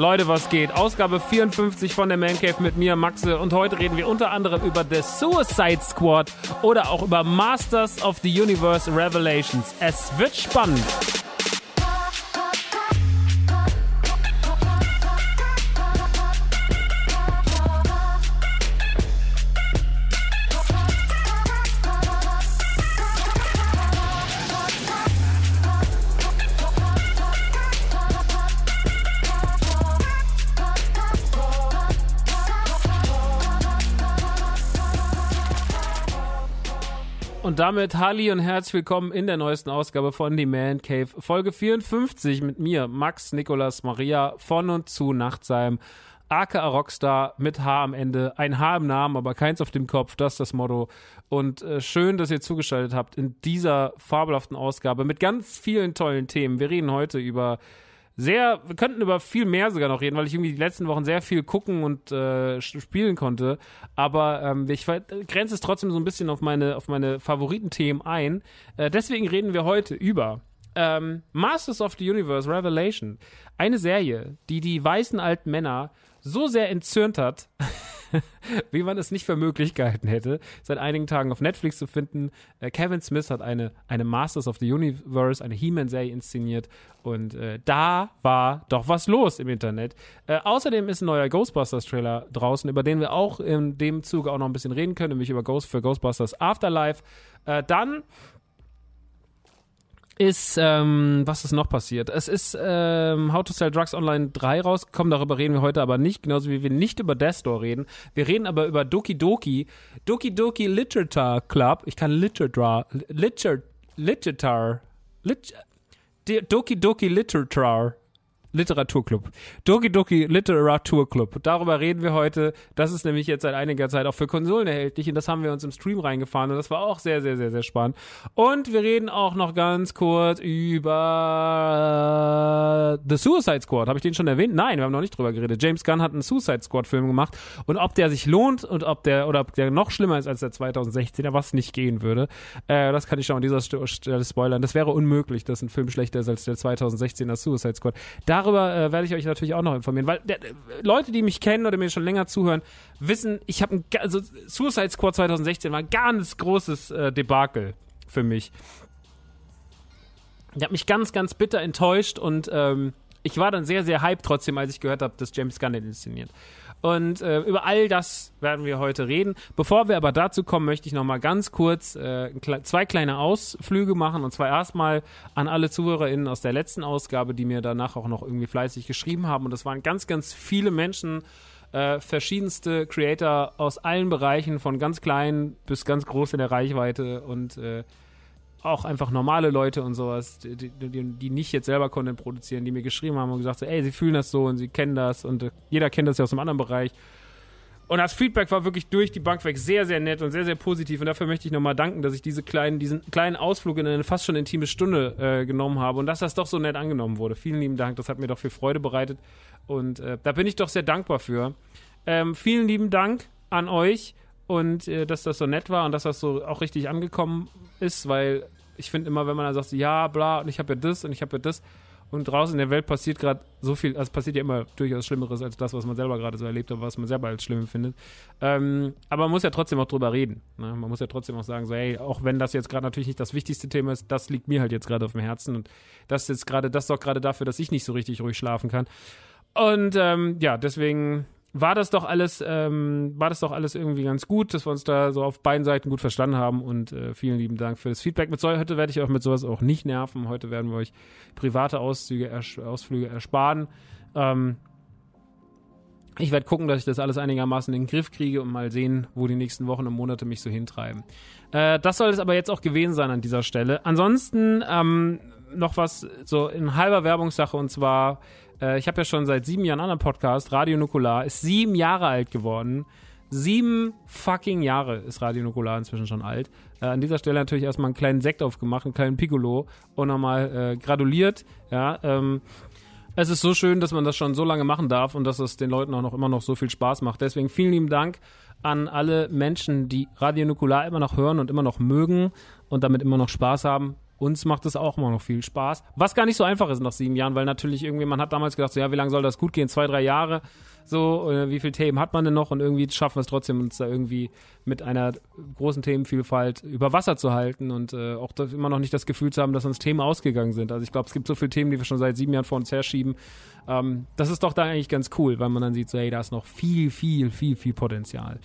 Leute, was geht? Ausgabe 54 von der Man Cave mit mir, Maxe. Und heute reden wir unter anderem über The Suicide Squad oder auch über Masters of the Universe Revelations. Es wird spannend. Damit Halli und herzlich willkommen in der neuesten Ausgabe von The Man Cave, Folge 54 mit mir, Max Nikolas Maria von und zu Nachtsheim, aka Rockstar mit H am Ende, ein H im Namen, aber keins auf dem Kopf, das ist das Motto. Und äh, schön, dass ihr zugeschaltet habt in dieser fabelhaften Ausgabe mit ganz vielen tollen Themen. Wir reden heute über sehr, wir könnten über viel mehr sogar noch reden, weil ich irgendwie die letzten Wochen sehr viel gucken und äh, spielen konnte. Aber ähm, ich grenze es trotzdem so ein bisschen auf meine, auf meine Favoritenthemen ein. Äh, deswegen reden wir heute über ähm, Masters of the Universe Revelation. Eine Serie, die die weißen alten Männer so sehr entzürnt hat, wie man es nicht für möglich gehalten hätte, seit einigen Tagen auf Netflix zu finden. Äh, Kevin Smith hat eine, eine Masters of the Universe, eine He-Man-Serie inszeniert und äh, da war doch was los im Internet. Äh, außerdem ist ein neuer Ghostbusters-Trailer draußen, über den wir auch in dem Zuge auch noch ein bisschen reden können, nämlich über Ghost für Ghostbusters Afterlife. Äh, dann ist, ähm, was ist noch passiert? Es ist ähm, How to Sell Drugs Online 3 rausgekommen, darüber reden wir heute aber nicht, genauso wie wir nicht über Death Store reden. Wir reden aber über Doki Doki, Doki Doki Literature Club. Ich kann Literature, Literature, Literature, Lit Doki Doki Literature Literaturclub. Doki Doki Literaturclub. Darüber reden wir heute. Das ist nämlich jetzt seit einiger Zeit auch für Konsolen erhältlich und das haben wir uns im Stream reingefahren und das war auch sehr, sehr, sehr, sehr spannend. Und wir reden auch noch ganz kurz über The Suicide Squad. Habe ich den schon erwähnt? Nein, wir haben noch nicht drüber geredet. James Gunn hat einen Suicide Squad Film gemacht und ob der sich lohnt und ob der oder ob der noch schlimmer ist als der 2016er, was nicht gehen würde, äh, das kann ich schon an dieser Stelle spoilern. Das wäre unmöglich, dass ein Film schlechter ist als der 2016er Suicide Squad. Darüber äh, werde ich euch natürlich auch noch informieren, weil der, Leute, die mich kennen oder mir schon länger zuhören, wissen, ich habe ein also Suicide Squad 2016 war ein ganz großes äh, Debakel für mich. Ich habe mich ganz, ganz bitter enttäuscht und ähm, ich war dann sehr, sehr hyped trotzdem, als ich gehört habe, dass James Gunn den inszeniert. Und äh, über all das werden wir heute reden. Bevor wir aber dazu kommen, möchte ich noch mal ganz kurz äh, zwei kleine Ausflüge machen. Und zwar erstmal an alle ZuhörerInnen aus der letzten Ausgabe, die mir danach auch noch irgendwie fleißig geschrieben haben. Und das waren ganz, ganz viele Menschen, äh, verschiedenste Creator aus allen Bereichen, von ganz klein bis ganz groß in der Reichweite und äh, auch einfach normale Leute und sowas, die, die, die, nicht jetzt selber Content produzieren, die mir geschrieben haben und gesagt so, ey, sie fühlen das so und sie kennen das und äh, jeder kennt das ja aus einem anderen Bereich. Und das Feedback war wirklich durch die Bank weg sehr, sehr nett und sehr, sehr positiv. Und dafür möchte ich nochmal danken, dass ich diese kleinen, diesen kleinen Ausflug in eine fast schon intime Stunde äh, genommen habe und dass das doch so nett angenommen wurde. Vielen lieben Dank, das hat mir doch viel Freude bereitet. Und äh, da bin ich doch sehr dankbar für. Ähm, vielen lieben Dank an euch und äh, dass das so nett war und dass das so auch richtig angekommen ist, weil ich finde immer, wenn man dann sagt, ja, bla, und ich habe ja das und ich habe ja das und draußen in der Welt passiert gerade so viel, also passiert ja immer durchaus Schlimmeres als das, was man selber gerade so erlebt hat, was man selber als schlimm empfindet. Ähm, aber man muss ja trotzdem auch drüber reden. Ne? Man muss ja trotzdem auch sagen, so, hey, auch wenn das jetzt gerade natürlich nicht das wichtigste Thema ist, das liegt mir halt jetzt gerade auf dem Herzen und das ist jetzt gerade, das sorgt gerade dafür, dass ich nicht so richtig ruhig schlafen kann. Und ähm, ja, deswegen war das doch alles, ähm, war das doch alles irgendwie ganz gut, dass wir uns da so auf beiden Seiten gut verstanden haben und äh, vielen lieben Dank für das Feedback. Mit so, heute werde ich euch mit sowas auch nicht nerven. Heute werden wir euch private Auszüge, ers Ausflüge ersparen. Ähm, ich werde gucken, dass ich das alles einigermaßen in den Griff kriege und mal sehen, wo die nächsten Wochen und Monate mich so hintreiben. Äh, das soll es aber jetzt auch gewesen sein an dieser Stelle. Ansonsten ähm, noch was so in halber Werbungssache und zwar äh, ich habe ja schon seit sieben Jahren einen anderen Podcast, Radio Nukular, ist sieben Jahre alt geworden. Sieben fucking Jahre ist Radio Nukular inzwischen schon alt. Äh, an dieser Stelle natürlich erstmal einen kleinen Sekt aufgemacht, einen kleinen Piccolo und nochmal äh, graduliert. Ja, ähm, es ist so schön, dass man das schon so lange machen darf und dass es den Leuten auch noch immer noch so viel Spaß macht. Deswegen vielen lieben Dank an alle Menschen, die Radio Nukular immer noch hören und immer noch mögen und damit immer noch Spaß haben uns macht es auch immer noch viel Spaß. Was gar nicht so einfach ist nach sieben Jahren, weil natürlich irgendwie, man hat damals gedacht, so, ja, wie lange soll das gut gehen? Zwei, drei Jahre. So, äh, wie viele Themen hat man denn noch? Und irgendwie schaffen wir es trotzdem, uns da irgendwie mit einer großen Themenvielfalt über Wasser zu halten und äh, auch immer noch nicht das Gefühl zu haben, dass uns Themen ausgegangen sind. Also ich glaube, es gibt so viele Themen, die wir schon seit sieben Jahren vor uns herschieben. Ähm, das ist doch da eigentlich ganz cool, weil man dann sieht, so, hey, da ist noch viel, viel, viel, viel Potenzial.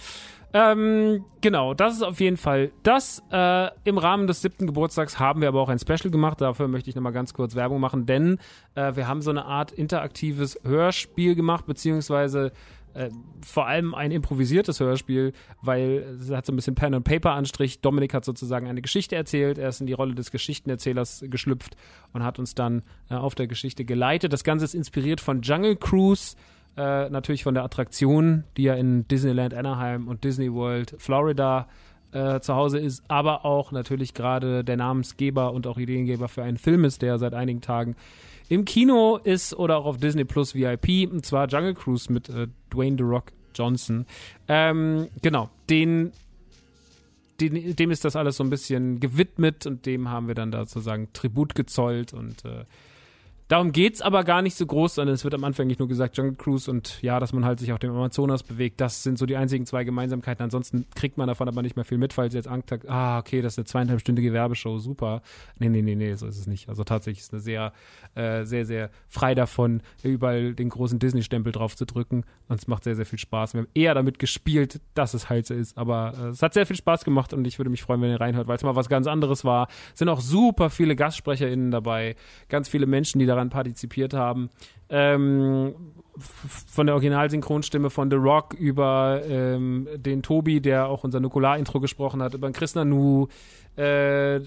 Ähm, genau, das ist auf jeden Fall das. Äh, Im Rahmen des siebten Geburtstags haben wir aber auch ein Special gemacht. Dafür möchte ich nochmal ganz kurz Werbung machen, denn äh, wir haben so eine Art interaktives Hörspiel gemacht, beziehungsweise äh, vor allem ein improvisiertes Hörspiel, weil es hat so ein bisschen Pen and Paper Anstrich. Dominik hat sozusagen eine Geschichte erzählt, er ist in die Rolle des Geschichtenerzählers geschlüpft und hat uns dann äh, auf der Geschichte geleitet. Das Ganze ist inspiriert von Jungle Cruise äh, natürlich von der Attraktion, die ja in Disneyland Anaheim und Disney World Florida äh, zu Hause ist, aber auch natürlich gerade der Namensgeber und auch Ideengeber für einen Film ist, der seit einigen Tagen im Kino ist oder auch auf Disney Plus VIP, und zwar Jungle Cruise mit äh, Dwayne The Rock Johnson. Ähm, genau, den, den, dem ist das alles so ein bisschen gewidmet und dem haben wir dann da sozusagen Tribut gezollt und äh, Darum geht's aber gar nicht so groß, sondern es wird am Anfang nicht nur gesagt Jungle Cruise und ja, dass man halt sich auf dem Amazonas bewegt. Das sind so die einzigen zwei Gemeinsamkeiten. Ansonsten kriegt man davon aber nicht mehr viel mit, falls jetzt Angst hat, ah, okay, das ist eine zweieinhalbstündige Werbeshow, super. Nee, nee, nee, nee, so ist es nicht. Also tatsächlich ist es eine sehr, äh, sehr, sehr frei davon, überall den großen Disney-Stempel drauf zu drücken. Und es macht sehr, sehr viel Spaß. Wir haben eher damit gespielt, dass es halt so ist. Aber äh, es hat sehr viel Spaß gemacht und ich würde mich freuen, wenn ihr reinhört, weil es mal was ganz anderes war. Es sind auch super viele GastsprecherInnen dabei, ganz viele Menschen, die da daran partizipiert haben. Ähm, von der Originalsynchronstimme von The Rock über ähm, den Tobi, der auch unser Nukular-Intro gesprochen hat, über den Chris Nanu, äh,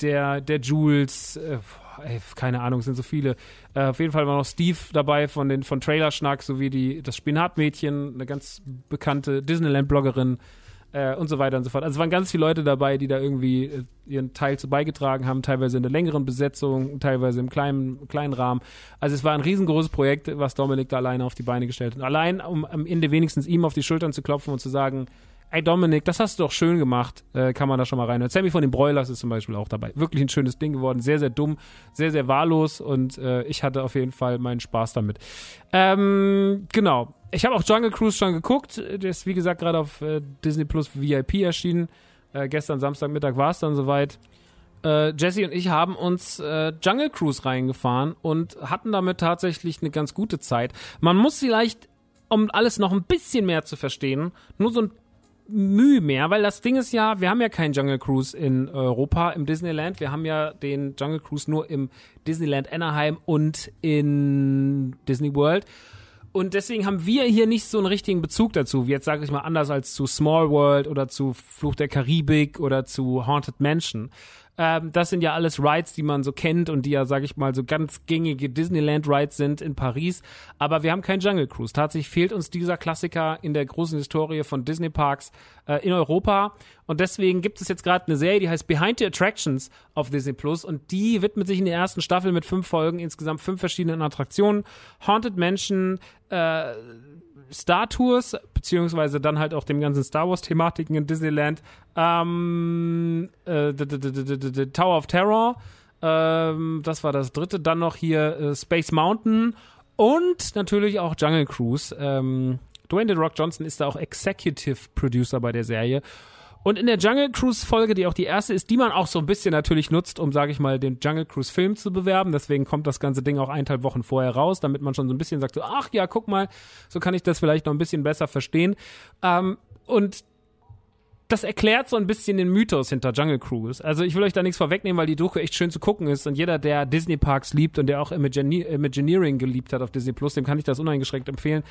der, der Jules, äh, ey, keine Ahnung, sind so viele. Äh, auf jeden Fall war noch Steve dabei von den von Trailerschnack sowie die das Spinatmädchen, eine ganz bekannte Disneyland-Bloggerin äh, und so weiter und so fort. Also es waren ganz viele Leute dabei, die da irgendwie äh, ihren Teil zu beigetragen haben, teilweise in der längeren Besetzung, teilweise im kleinen, kleinen Rahmen. Also es war ein riesengroßes Projekt, was Dominik da alleine auf die Beine gestellt hat. Und allein, um am Ende wenigstens ihm auf die Schultern zu klopfen und zu sagen, ey Dominik, das hast du doch schön gemacht, äh, kann man da schon mal rein. Und Sammy von den Broilers ist zum Beispiel auch dabei. Wirklich ein schönes Ding geworden, sehr, sehr dumm, sehr, sehr wahllos und äh, ich hatte auf jeden Fall meinen Spaß damit. Ähm, genau. Ich habe auch Jungle Cruise schon geguckt. Der ist, wie gesagt, gerade auf äh, Disney Plus VIP erschienen. Äh, gestern Samstagmittag war es dann soweit. Äh, Jesse und ich haben uns äh, Jungle Cruise reingefahren und hatten damit tatsächlich eine ganz gute Zeit. Man muss vielleicht, um alles noch ein bisschen mehr zu verstehen, nur so ein Mühe mehr, weil das Ding ist ja, wir haben ja keinen Jungle Cruise in Europa im Disneyland. Wir haben ja den Jungle Cruise nur im Disneyland Anaheim und in Disney World. Und deswegen haben wir hier nicht so einen richtigen Bezug dazu, jetzt sage ich mal anders als zu Small World oder zu Fluch der Karibik oder zu Haunted Mansion. Ähm, das sind ja alles Rides, die man so kennt und die ja, sag ich mal, so ganz gängige Disneyland-Rides sind in Paris. Aber wir haben keinen Jungle Cruise. Tatsächlich fehlt uns dieser Klassiker in der großen Historie von Disney Parks äh, in Europa. Und deswegen gibt es jetzt gerade eine Serie, die heißt Behind the Attractions auf Disney Plus. Und die widmet sich in der ersten Staffel mit fünf Folgen, insgesamt fünf verschiedenen Attraktionen. Haunted Mansion, äh, Star Tours, beziehungsweise dann halt auch dem ganzen Star Wars-Thematiken in Disneyland. Ähm, äh, Tower of Terror, ähm, das war das dritte. Dann noch hier äh, Space Mountain und natürlich auch Jungle Cruise. Ähm, Dwayne The Rock Johnson ist da auch Executive Producer bei der Serie. Und in der Jungle Cruise Folge, die auch die erste ist, die man auch so ein bisschen natürlich nutzt, um, sage ich mal, den Jungle Cruise Film zu bewerben. Deswegen kommt das ganze Ding auch eineinhalb Wochen vorher raus, damit man schon so ein bisschen sagt, so, ach ja, guck mal, so kann ich das vielleicht noch ein bisschen besser verstehen. Ähm, und das erklärt so ein bisschen den Mythos hinter Jungle Cruise. Also ich will euch da nichts vorwegnehmen, weil die Doku echt schön zu gucken ist und jeder, der Disney Parks liebt und der auch Imagineering geliebt hat auf Disney Plus, dem kann ich das uneingeschränkt empfehlen.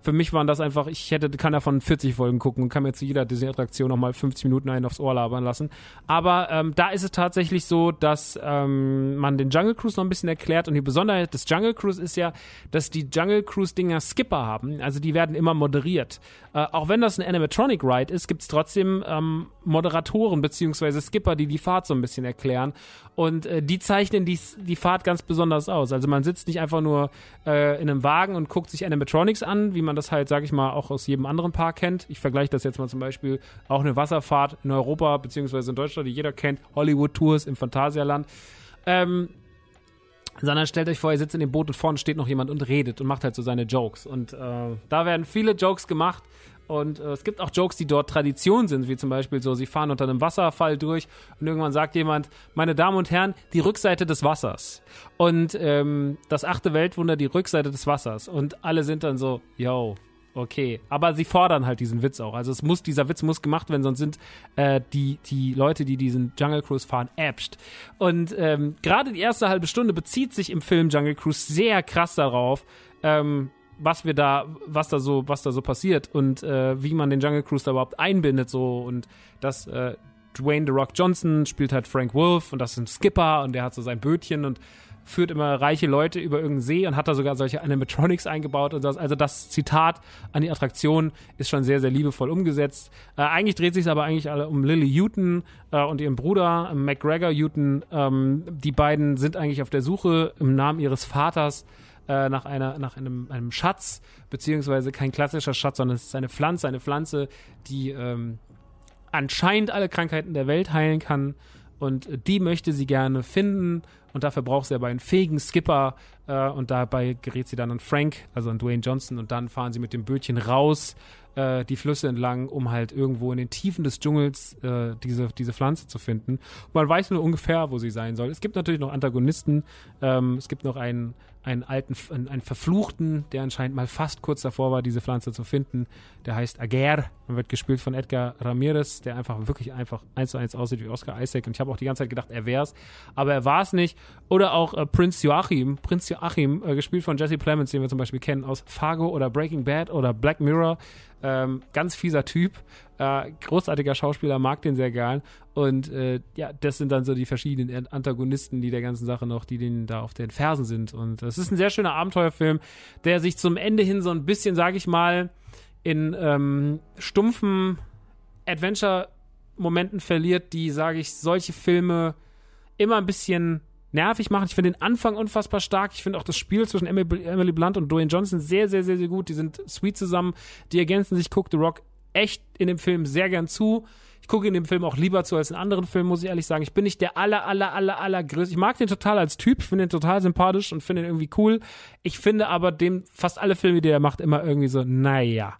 Für mich waren das einfach, ich hätte, kann davon 40 Folgen gucken und kann mir zu jeder Disney-Attraktion nochmal 50 Minuten einen aufs Ohr labern lassen. Aber ähm, da ist es tatsächlich so, dass ähm, man den Jungle Cruise noch ein bisschen erklärt und die Besonderheit des Jungle Cruise ist ja, dass die Jungle Cruise-Dinger Skipper haben. Also die werden immer moderiert. Äh, auch wenn das ein Animatronic Ride ist, gibt es trotzdem ähm, Moderatoren beziehungsweise Skipper, die die Fahrt so ein bisschen erklären. Und äh, die zeichnen die, die Fahrt ganz besonders aus. Also man sitzt nicht einfach nur äh, in einem Wagen und guckt sich Animatronics an, wie man das halt, sag ich mal, auch aus jedem anderen Park kennt. Ich vergleiche das jetzt mal zum Beispiel auch eine Wasserfahrt in Europa beziehungsweise in Deutschland, die jeder kennt, Hollywood Tours im Phantasialand. Ähm, sondern stellt euch vor, ihr sitzt in dem Boot und vorne steht noch jemand und redet und macht halt so seine Jokes. Und äh, da werden viele Jokes gemacht. Und äh, es gibt auch Jokes, die dort Tradition sind, wie zum Beispiel so, sie fahren unter einem Wasserfall durch und irgendwann sagt jemand, meine Damen und Herren, die Rückseite des Wassers. Und ähm, das achte Weltwunder, die Rückseite des Wassers. Und alle sind dann so, yo, okay. Aber sie fordern halt diesen Witz auch. Also es muss, dieser Witz muss gemacht werden, sonst sind äh, die, die Leute, die diesen Jungle Cruise fahren, äpscht. Und ähm, gerade die erste halbe Stunde bezieht sich im Film Jungle Cruise sehr krass darauf, ähm, was wir da, was da so, was da so passiert und äh, wie man den Jungle Cruise da überhaupt einbindet so und das äh, Dwayne The Rock Johnson spielt halt Frank Wolf und das ist ein Skipper und der hat so sein Bötchen und führt immer reiche Leute über irgendeinen See und hat da sogar solche Animatronics eingebaut und das. Also das Zitat an die Attraktion ist schon sehr, sehr liebevoll umgesetzt. Äh, eigentlich dreht sich aber eigentlich alle um Lily Houghton äh, und ihren Bruder äh, McGregor Houghton. Ähm, die beiden sind eigentlich auf der Suche im Namen ihres Vaters äh, nach einer nach einem, einem Schatz beziehungsweise kein klassischer Schatz, sondern es ist eine Pflanze, eine Pflanze, die ähm, anscheinend alle Krankheiten der Welt heilen kann und die möchte sie gerne finden und dafür braucht sie aber einen fähigen Skipper äh, und dabei gerät sie dann an Frank, also an Dwayne Johnson und dann fahren sie mit dem Bötchen raus äh, die Flüsse entlang, um halt irgendwo in den Tiefen des Dschungels äh, diese, diese Pflanze zu finden. Und man weiß nur ungefähr, wo sie sein soll. Es gibt natürlich noch Antagonisten. Ähm, es gibt noch einen, einen alten, einen, einen, Verfluchten, der anscheinend mal fast kurz davor war, diese Pflanze zu finden. Der heißt Ager und wird gespielt von Edgar Ramirez, der einfach wirklich einfach eins zu eins aussieht wie Oscar Isaac. Und ich habe auch die ganze Zeit gedacht, er wär's. Aber er war es nicht. Oder auch äh, Prinz Joachim, Prinz Joachim, äh, gespielt von Jesse Plemons, den wir zum Beispiel kennen aus Fargo oder Breaking Bad oder Black Mirror. Ähm, ganz fieser Typ, äh, großartiger Schauspieler, mag den sehr gern. Und äh, ja, das sind dann so die verschiedenen Antagonisten, die der ganzen Sache noch, die denen da auf den Fersen sind. Und es ist ein sehr schöner Abenteuerfilm, der sich zum Ende hin so ein bisschen, sag ich mal, in ähm, stumpfen Adventure-Momenten verliert, die, sage ich, solche Filme immer ein bisschen nervig machen. Ich finde den Anfang unfassbar stark. Ich finde auch das Spiel zwischen Emily Blunt und Dwayne Johnson sehr, sehr, sehr, sehr gut. Die sind sweet zusammen. Die ergänzen sich. Guck The Rock echt in dem Film sehr gern zu. Ich gucke in dem Film auch lieber zu als in anderen Filmen, muss ich ehrlich sagen. Ich bin nicht der aller, aller, aller, aller größte. Ich mag den total als Typ, finde den total sympathisch und finde ihn irgendwie cool. Ich finde aber dem fast alle Filme, die er macht, immer irgendwie so, naja.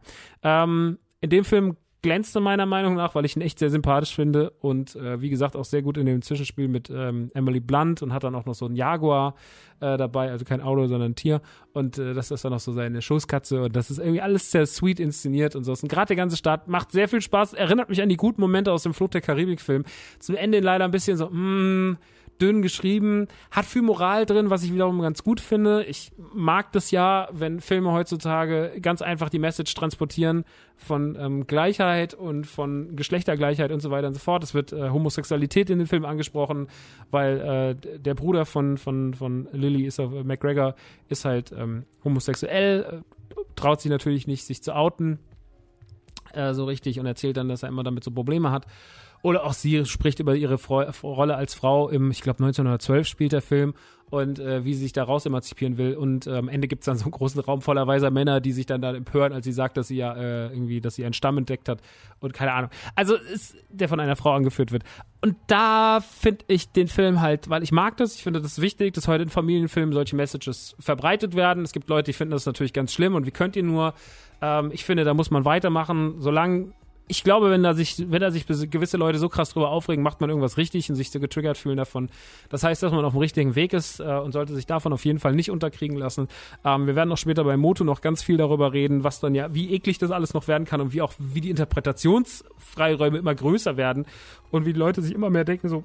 Ähm, in dem Film glänzte meiner Meinung nach, weil ich ihn echt sehr sympathisch finde und äh, wie gesagt auch sehr gut in dem Zwischenspiel mit ähm, Emily Blunt und hat dann auch noch so einen Jaguar äh, dabei, also kein Auto, sondern ein Tier und äh, das ist dann noch so seine Schoßkatze und das ist irgendwie alles sehr sweet inszeniert und so. Und gerade der ganze Start macht sehr viel Spaß, erinnert mich an die guten Momente aus dem Fluch der Karibik Film. Zum Ende leider ein bisschen so, mh, mm, dünn geschrieben, hat viel Moral drin, was ich wiederum ganz gut finde. Ich mag das ja, wenn Filme heutzutage ganz einfach die Message transportieren von ähm, Gleichheit und von Geschlechtergleichheit und so weiter und so fort. Es wird äh, Homosexualität in den Film angesprochen, weil äh, der Bruder von, von, von Lily ist, äh, McGregor ist halt ähm, homosexuell, äh, traut sich natürlich nicht, sich zu outen äh, so richtig und erzählt dann, dass er immer damit so Probleme hat. Oder auch sie spricht über ihre Freu Rolle als Frau im, ich glaube 1912 spielt der Film und äh, wie sie sich daraus emanzipieren will. Und äh, am Ende gibt es dann so einen großen Raum voller weiser Männer, die sich dann da empören, als sie sagt, dass sie ja äh, irgendwie, dass sie einen Stamm entdeckt hat und keine Ahnung. Also ist, der von einer Frau angeführt wird. Und da finde ich den Film halt, weil ich mag das, ich finde das wichtig, dass heute in Familienfilmen solche Messages verbreitet werden. Es gibt Leute, die finden das natürlich ganz schlimm und wie könnt ihr nur? Ähm, ich finde, da muss man weitermachen, solange ich glaube, wenn da sich, wenn da sich gewisse Leute so krass drüber aufregen, macht man irgendwas richtig und sich so getriggert fühlen davon. Das heißt, dass man auf dem richtigen Weg ist äh, und sollte sich davon auf jeden Fall nicht unterkriegen lassen. Ähm, wir werden auch später bei Moto noch ganz viel darüber reden, was dann ja, wie eklig das alles noch werden kann und wie auch, wie die Interpretationsfreiräume immer größer werden und wie die Leute sich immer mehr denken, so,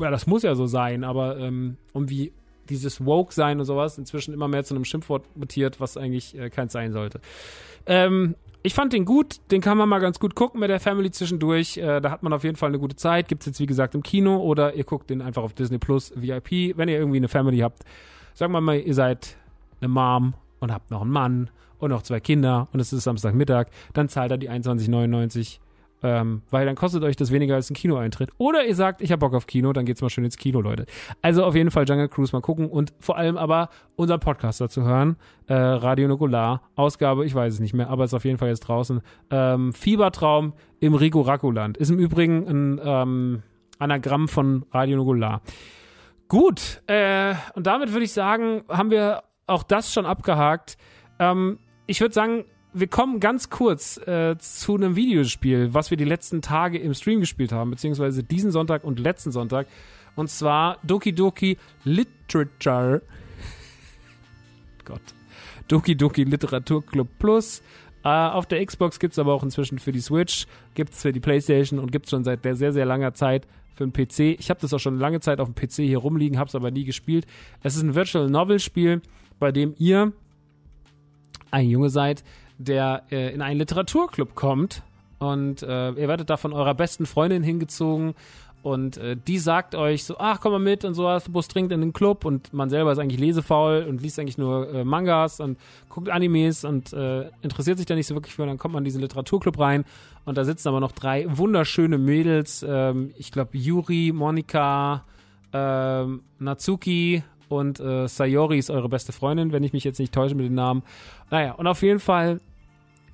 ja, das muss ja so sein, aber ähm, und wie dieses Woke-Sein und sowas inzwischen immer mehr zu einem Schimpfwort mutiert, was eigentlich äh, keins sein sollte. Ähm, ich fand den gut, den kann man mal ganz gut gucken mit der Family zwischendurch. Äh, da hat man auf jeden Fall eine gute Zeit. Gibt's jetzt wie gesagt im Kino oder ihr guckt den einfach auf Disney Plus VIP. Wenn ihr irgendwie eine Family habt, sagen wir mal, ihr seid eine Mom und habt noch einen Mann und noch zwei Kinder und es ist Samstagmittag, dann zahlt er die 21,99 ähm, weil dann kostet euch das weniger als ein Kinoeintritt. Oder ihr sagt, ich hab Bock auf Kino, dann geht's mal schön ins Kino, Leute. Also auf jeden Fall Jungle Cruise mal gucken und vor allem aber unseren Podcast dazu hören. Äh, Radio Nukular, Ausgabe, ich weiß es nicht mehr, aber ist auf jeden Fall jetzt draußen. Ähm, Fiebertraum im Rigorakuland. Ist im Übrigen ein ähm, Anagramm von Radio Nukular. Gut, äh, und damit würde ich sagen, haben wir auch das schon abgehakt. Ähm, ich würde sagen, wir kommen ganz kurz äh, zu einem Videospiel, was wir die letzten Tage im Stream gespielt haben, beziehungsweise diesen Sonntag und letzten Sonntag. Und zwar Doki Doki Literature. Gott. Doki Doki Literaturclub Plus. Äh, auf der Xbox gibt es aber auch inzwischen für die Switch, gibt es für die Playstation und gibt es schon seit sehr, sehr langer Zeit für den PC. Ich habe das auch schon lange Zeit auf dem PC hier rumliegen, habe es aber nie gespielt. Es ist ein Virtual Novel Spiel, bei dem ihr ein Junge seid, der äh, in einen Literaturclub kommt und äh, ihr werdet da von eurer besten Freundin hingezogen und äh, die sagt euch so, ach, komm mal mit und so was, Bus trinkt in den Club und man selber ist eigentlich lesefaul und liest eigentlich nur äh, Mangas und guckt Animes und äh, interessiert sich da nicht so wirklich für. Und dann kommt man in diesen Literaturclub rein und da sitzen aber noch drei wunderschöne Mädels. Ähm, ich glaube, Yuri, Monika, ähm, Natsuki und äh, Sayori ist eure beste Freundin, wenn ich mich jetzt nicht täusche mit den Namen. Naja, und auf jeden Fall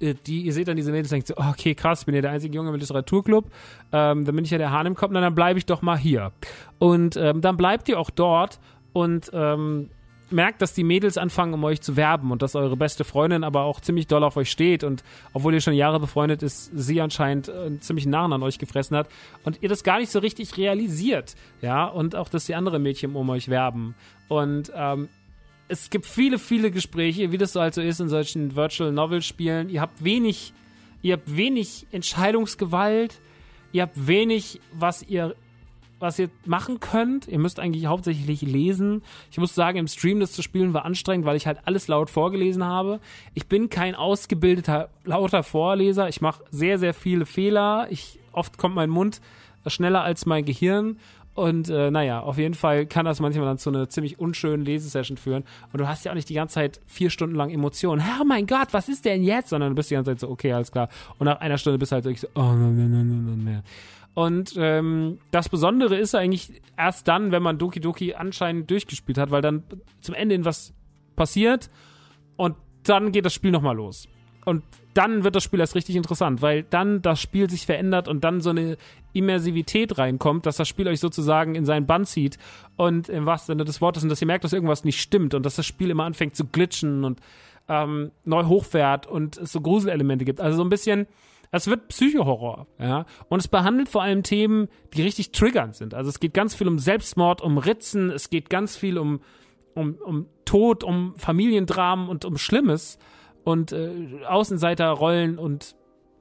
die, ihr seht dann diese Mädels und denkt so, oh, okay, krass, ich bin ja der einzige Junge im Literaturclub, ähm, dann bin ich ja der Hahn im Kopf, na, dann bleibe ich doch mal hier. Und ähm, dann bleibt ihr auch dort und ähm, merkt, dass die Mädels anfangen, um euch zu werben und dass eure beste Freundin aber auch ziemlich doll auf euch steht und obwohl ihr schon Jahre befreundet ist, sie anscheinend äh, ziemlich Narren an euch gefressen hat und ihr das gar nicht so richtig realisiert, ja, und auch, dass die anderen Mädchen um euch werben. Und ähm, es gibt viele, viele Gespräche, wie das so halt so ist in solchen Virtual Novel Spielen. Ihr habt wenig, ihr habt wenig Entscheidungsgewalt, ihr habt wenig, was ihr was ihr machen könnt. Ihr müsst eigentlich hauptsächlich lesen. Ich muss sagen, im Stream das zu spielen war anstrengend, weil ich halt alles laut vorgelesen habe. Ich bin kein ausgebildeter lauter Vorleser. Ich mache sehr, sehr viele Fehler. Ich, oft kommt mein Mund schneller als mein Gehirn. Und äh, naja, auf jeden Fall kann das manchmal dann zu einer ziemlich unschönen Lesesession führen. Und du hast ja auch nicht die ganze Zeit vier Stunden lang Emotionen. Oh mein Gott, was ist denn jetzt? Sondern du bist die ganze Zeit so, okay, alles klar. Und nach einer Stunde bist du halt wirklich so, oh, nein, nein, nein, nein, nein. Und ähm, das Besondere ist eigentlich erst dann, wenn man Doki Doki anscheinend durchgespielt hat, weil dann zum Ende in was passiert und dann geht das Spiel nochmal los. Und dann wird das Spiel erst richtig interessant, weil dann das Spiel sich verändert und dann so eine Immersivität reinkommt, dass das Spiel euch sozusagen in seinen Bann zieht und im wahrsten Sinne des Wortes und dass ihr merkt, dass irgendwas nicht stimmt und dass das Spiel immer anfängt zu glitschen und ähm, neu hochfährt und es so Gruselelemente gibt. Also so ein bisschen es wird Psychohorror, ja. Und es behandelt vor allem Themen, die richtig triggernd sind. Also es geht ganz viel um Selbstmord, um Ritzen, es geht ganz viel um, um, um Tod, um Familiendramen und um Schlimmes und äh, Außenseiterrollen und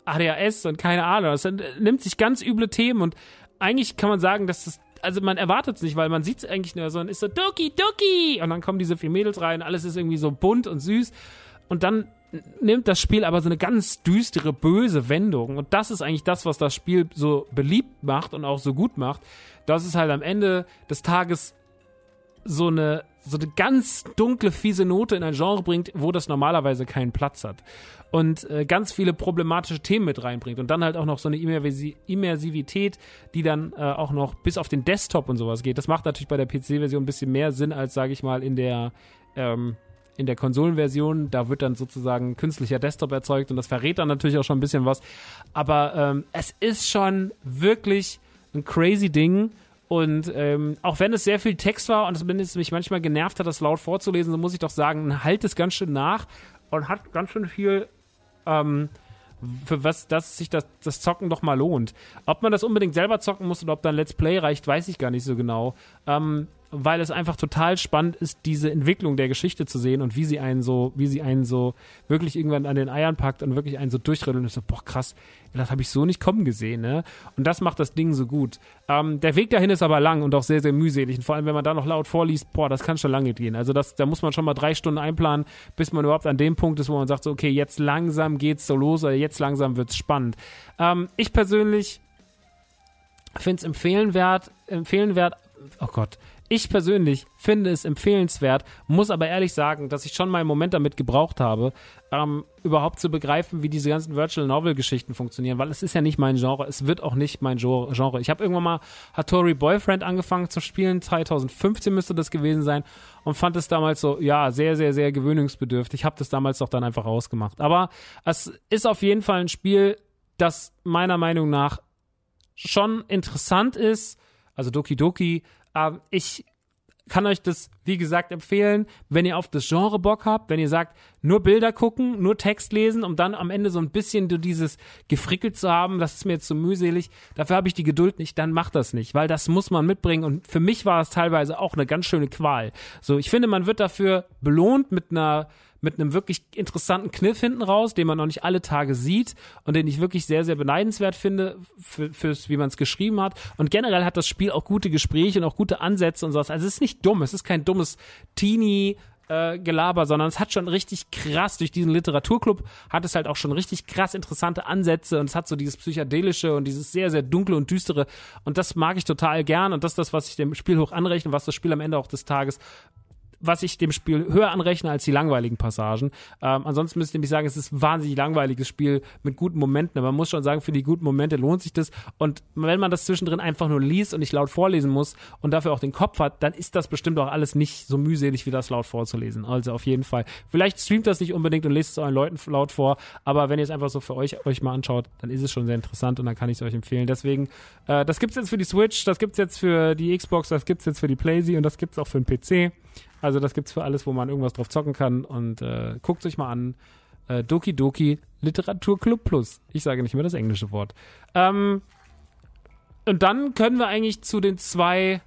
ADHS und keine Ahnung. Es nimmt sich ganz üble Themen und eigentlich kann man sagen, dass das also man erwartet es nicht, weil man sieht es eigentlich nur so und ist so Doki Doki und dann kommen diese vier Mädels rein, alles ist irgendwie so bunt und süß und dann nimmt das Spiel aber so eine ganz düstere, böse Wendung. Und das ist eigentlich das, was das Spiel so beliebt macht und auch so gut macht, dass es halt am Ende des Tages so eine, so eine ganz dunkle, fiese Note in ein Genre bringt, wo das normalerweise keinen Platz hat. Und äh, ganz viele problematische Themen mit reinbringt. Und dann halt auch noch so eine Immersivität, die dann äh, auch noch bis auf den Desktop und sowas geht. Das macht natürlich bei der PC-Version ein bisschen mehr Sinn als, sage ich mal, in der ähm, in der Konsolenversion, da wird dann sozusagen künstlicher Desktop erzeugt und das verrät dann natürlich auch schon ein bisschen was. Aber ähm, es ist schon wirklich ein crazy Ding. Und ähm, auch wenn es sehr viel Text war und es mich manchmal genervt hat, das laut vorzulesen, so muss ich doch sagen, halt es ganz schön nach und hat ganz schön viel, ähm, für was dass sich das, das Zocken doch mal lohnt. Ob man das unbedingt selber zocken muss oder ob dann Let's Play reicht, weiß ich gar nicht so genau. Ähm, weil es einfach total spannend ist, diese Entwicklung der Geschichte zu sehen und wie sie einen so, wie sie einen so wirklich irgendwann an den Eiern packt und wirklich einen so durchrüttelt und so, boah, krass, das habe ich so nicht kommen gesehen, ne? Und das macht das Ding so gut. Ähm, der Weg dahin ist aber lang und auch sehr, sehr mühselig. Und vor allem, wenn man da noch laut vorliest, boah, das kann schon lange gehen. Also das, da muss man schon mal drei Stunden einplanen, bis man überhaupt an dem Punkt ist, wo man sagt, so, okay, jetzt langsam geht's so los oder jetzt langsam wird's spannend. Ähm, ich persönlich finde es empfehlenwert, empfehlenwert, oh Gott, ich persönlich finde es empfehlenswert, muss aber ehrlich sagen, dass ich schon mal einen Moment damit gebraucht habe, ähm, überhaupt zu begreifen, wie diese ganzen Virtual Novel Geschichten funktionieren, weil es ist ja nicht mein Genre, es wird auch nicht mein Genre. Ich habe irgendwann mal Hattori Boyfriend angefangen zu spielen, 2015 müsste das gewesen sein und fand es damals so, ja, sehr, sehr, sehr gewöhnungsbedürftig. Ich habe das damals doch dann einfach rausgemacht. Aber es ist auf jeden Fall ein Spiel, das meiner Meinung nach schon interessant ist. Also Doki Doki ähm, ich kann euch das, wie gesagt, empfehlen, wenn ihr auf das Genre Bock habt, wenn ihr sagt, nur Bilder gucken, nur Text lesen, um dann am Ende so ein bisschen dieses gefrickelt zu haben, das ist mir jetzt so mühselig, dafür habe ich die Geduld nicht, dann macht das nicht, weil das muss man mitbringen und für mich war es teilweise auch eine ganz schöne Qual. So, ich finde, man wird dafür belohnt mit einer mit einem wirklich interessanten Kniff hinten raus, den man noch nicht alle Tage sieht und den ich wirklich sehr, sehr beneidenswert finde, für, fürs, wie man es geschrieben hat. Und generell hat das Spiel auch gute Gespräche und auch gute Ansätze und sowas. Also es ist nicht dumm, es ist kein dummes Teenie, äh, Gelaber, sondern es hat schon richtig krass, durch diesen Literaturclub hat es halt auch schon richtig krass interessante Ansätze und es hat so dieses psychedelische und dieses sehr, sehr dunkle und düstere und das mag ich total gern und das ist das, was ich dem Spiel hoch anrechne, was das Spiel am Ende auch des Tages was ich dem Spiel höher anrechne als die langweiligen Passagen. Ähm, ansonsten müsste ich nämlich sagen, es ist ein wahnsinnig langweiliges Spiel mit guten Momenten. Aber man muss schon sagen, für die guten Momente lohnt sich das. Und wenn man das zwischendrin einfach nur liest und nicht laut vorlesen muss und dafür auch den Kopf hat, dann ist das bestimmt auch alles nicht so mühselig, wie das laut vorzulesen. Also auf jeden Fall. Vielleicht streamt das nicht unbedingt und lest es euren Leuten laut vor, aber wenn ihr es einfach so für euch, euch mal anschaut, dann ist es schon sehr interessant und dann kann ich es euch empfehlen. Deswegen, äh, das gibt's jetzt für die Switch, das gibt's jetzt für die Xbox, das gibt's jetzt für die PlayStation und das gibt's auch für den PC. Also das gibt's für alles, wo man irgendwas drauf zocken kann. Und äh, guckt euch mal an. Äh, Doki Doki Literaturclub Plus. Ich sage nicht mehr das englische Wort. Ähm, und dann können wir eigentlich zu den zwei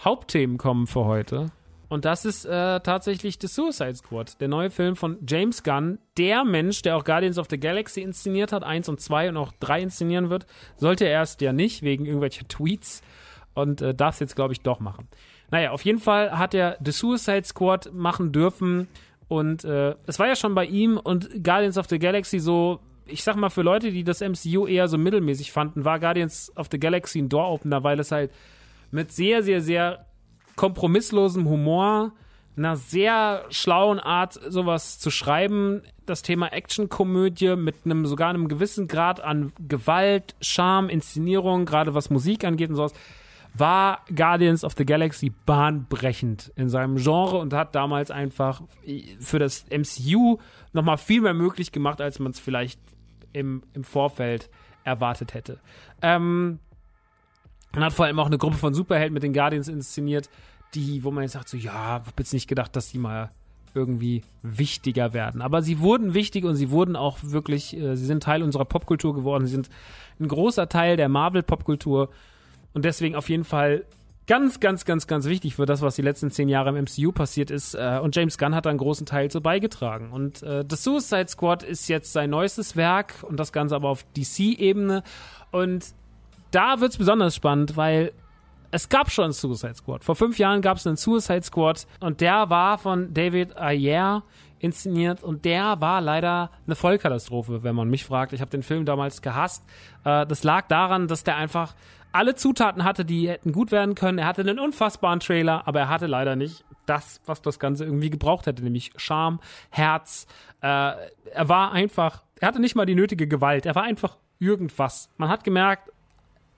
Hauptthemen kommen für heute. Und das ist äh, tatsächlich The Suicide Squad, der neue Film von James Gunn. Der Mensch, der auch Guardians of the Galaxy inszeniert hat, eins und zwei und auch drei inszenieren wird, sollte er erst ja nicht, wegen irgendwelcher Tweets. Und äh, darf es jetzt, glaube ich, doch machen. Naja, auf jeden Fall hat er The Suicide Squad machen dürfen. Und äh, es war ja schon bei ihm und Guardians of the Galaxy so, ich sag mal, für Leute, die das MCU eher so mittelmäßig fanden, war Guardians of the Galaxy ein Door-Opener, weil es halt mit sehr, sehr, sehr kompromisslosem Humor, einer sehr schlauen Art, sowas zu schreiben, das Thema Actionkomödie mit einem sogar einem gewissen Grad an Gewalt, Charme, Inszenierung, gerade was Musik angeht und sowas, war Guardians of the Galaxy bahnbrechend in seinem Genre und hat damals einfach für das MCU nochmal viel mehr möglich gemacht, als man es vielleicht im, im Vorfeld erwartet hätte. Ähm, man hat vor allem auch eine Gruppe von Superhelden mit den Guardians inszeniert, die, wo man jetzt sagt, so, ja, hab jetzt nicht gedacht, dass die mal irgendwie wichtiger werden. Aber sie wurden wichtig und sie wurden auch wirklich, äh, sie sind Teil unserer Popkultur geworden. Sie sind ein großer Teil der Marvel-Popkultur und deswegen auf jeden Fall ganz, ganz, ganz, ganz wichtig für das, was die letzten zehn Jahre im MCU passiert ist. Äh, und James Gunn hat da einen großen Teil zu beigetragen. Und äh, The Suicide Squad ist jetzt sein neuestes Werk und das Ganze aber auf DC-Ebene. Und da wird es besonders spannend, weil es gab schon einen Suicide Squad. Vor fünf Jahren gab es einen Suicide Squad und der war von David Ayer inszeniert und der war leider eine Vollkatastrophe, wenn man mich fragt. Ich habe den Film damals gehasst. Äh, das lag daran, dass der einfach alle Zutaten hatte, die hätten gut werden können. Er hatte einen unfassbaren Trailer, aber er hatte leider nicht das, was das Ganze irgendwie gebraucht hätte, nämlich Charme, Herz. Äh, er war einfach, er hatte nicht mal die nötige Gewalt. Er war einfach irgendwas. Man hat gemerkt,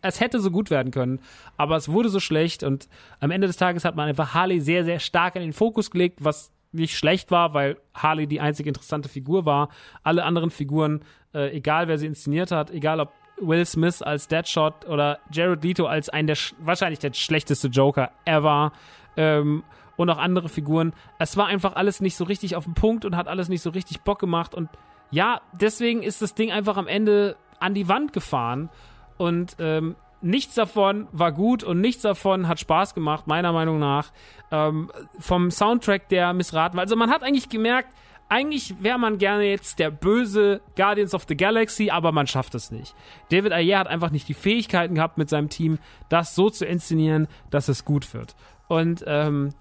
es hätte so gut werden können, aber es wurde so schlecht und am Ende des Tages hat man einfach Harley sehr, sehr stark in den Fokus gelegt, was nicht schlecht war, weil Harley die einzig interessante Figur war. Alle anderen Figuren, äh, egal wer sie inszeniert hat, egal ob Will Smith als Deadshot oder Jared Leto als ein der wahrscheinlich der schlechteste Joker ever ähm, und auch andere Figuren. Es war einfach alles nicht so richtig auf den Punkt und hat alles nicht so richtig Bock gemacht und ja, deswegen ist das Ding einfach am Ende an die Wand gefahren und ähm, nichts davon war gut und nichts davon hat Spaß gemacht, meiner Meinung nach. Ähm, vom Soundtrack, der missraten war. Also man hat eigentlich gemerkt, eigentlich wäre man gerne jetzt der böse Guardians of the Galaxy, aber man schafft es nicht. David Ayer hat einfach nicht die Fähigkeiten gehabt mit seinem Team, das so zu inszenieren, dass es gut wird. Und ähm,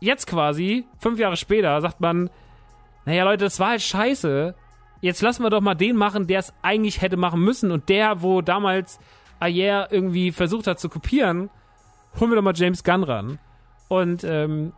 jetzt quasi, fünf Jahre später, sagt man, naja Leute, das war halt scheiße, jetzt lassen wir doch mal den machen, der es eigentlich hätte machen müssen. Und der, wo damals Ayer irgendwie versucht hat zu kopieren, holen wir doch mal James Gunn ran. Und ähm,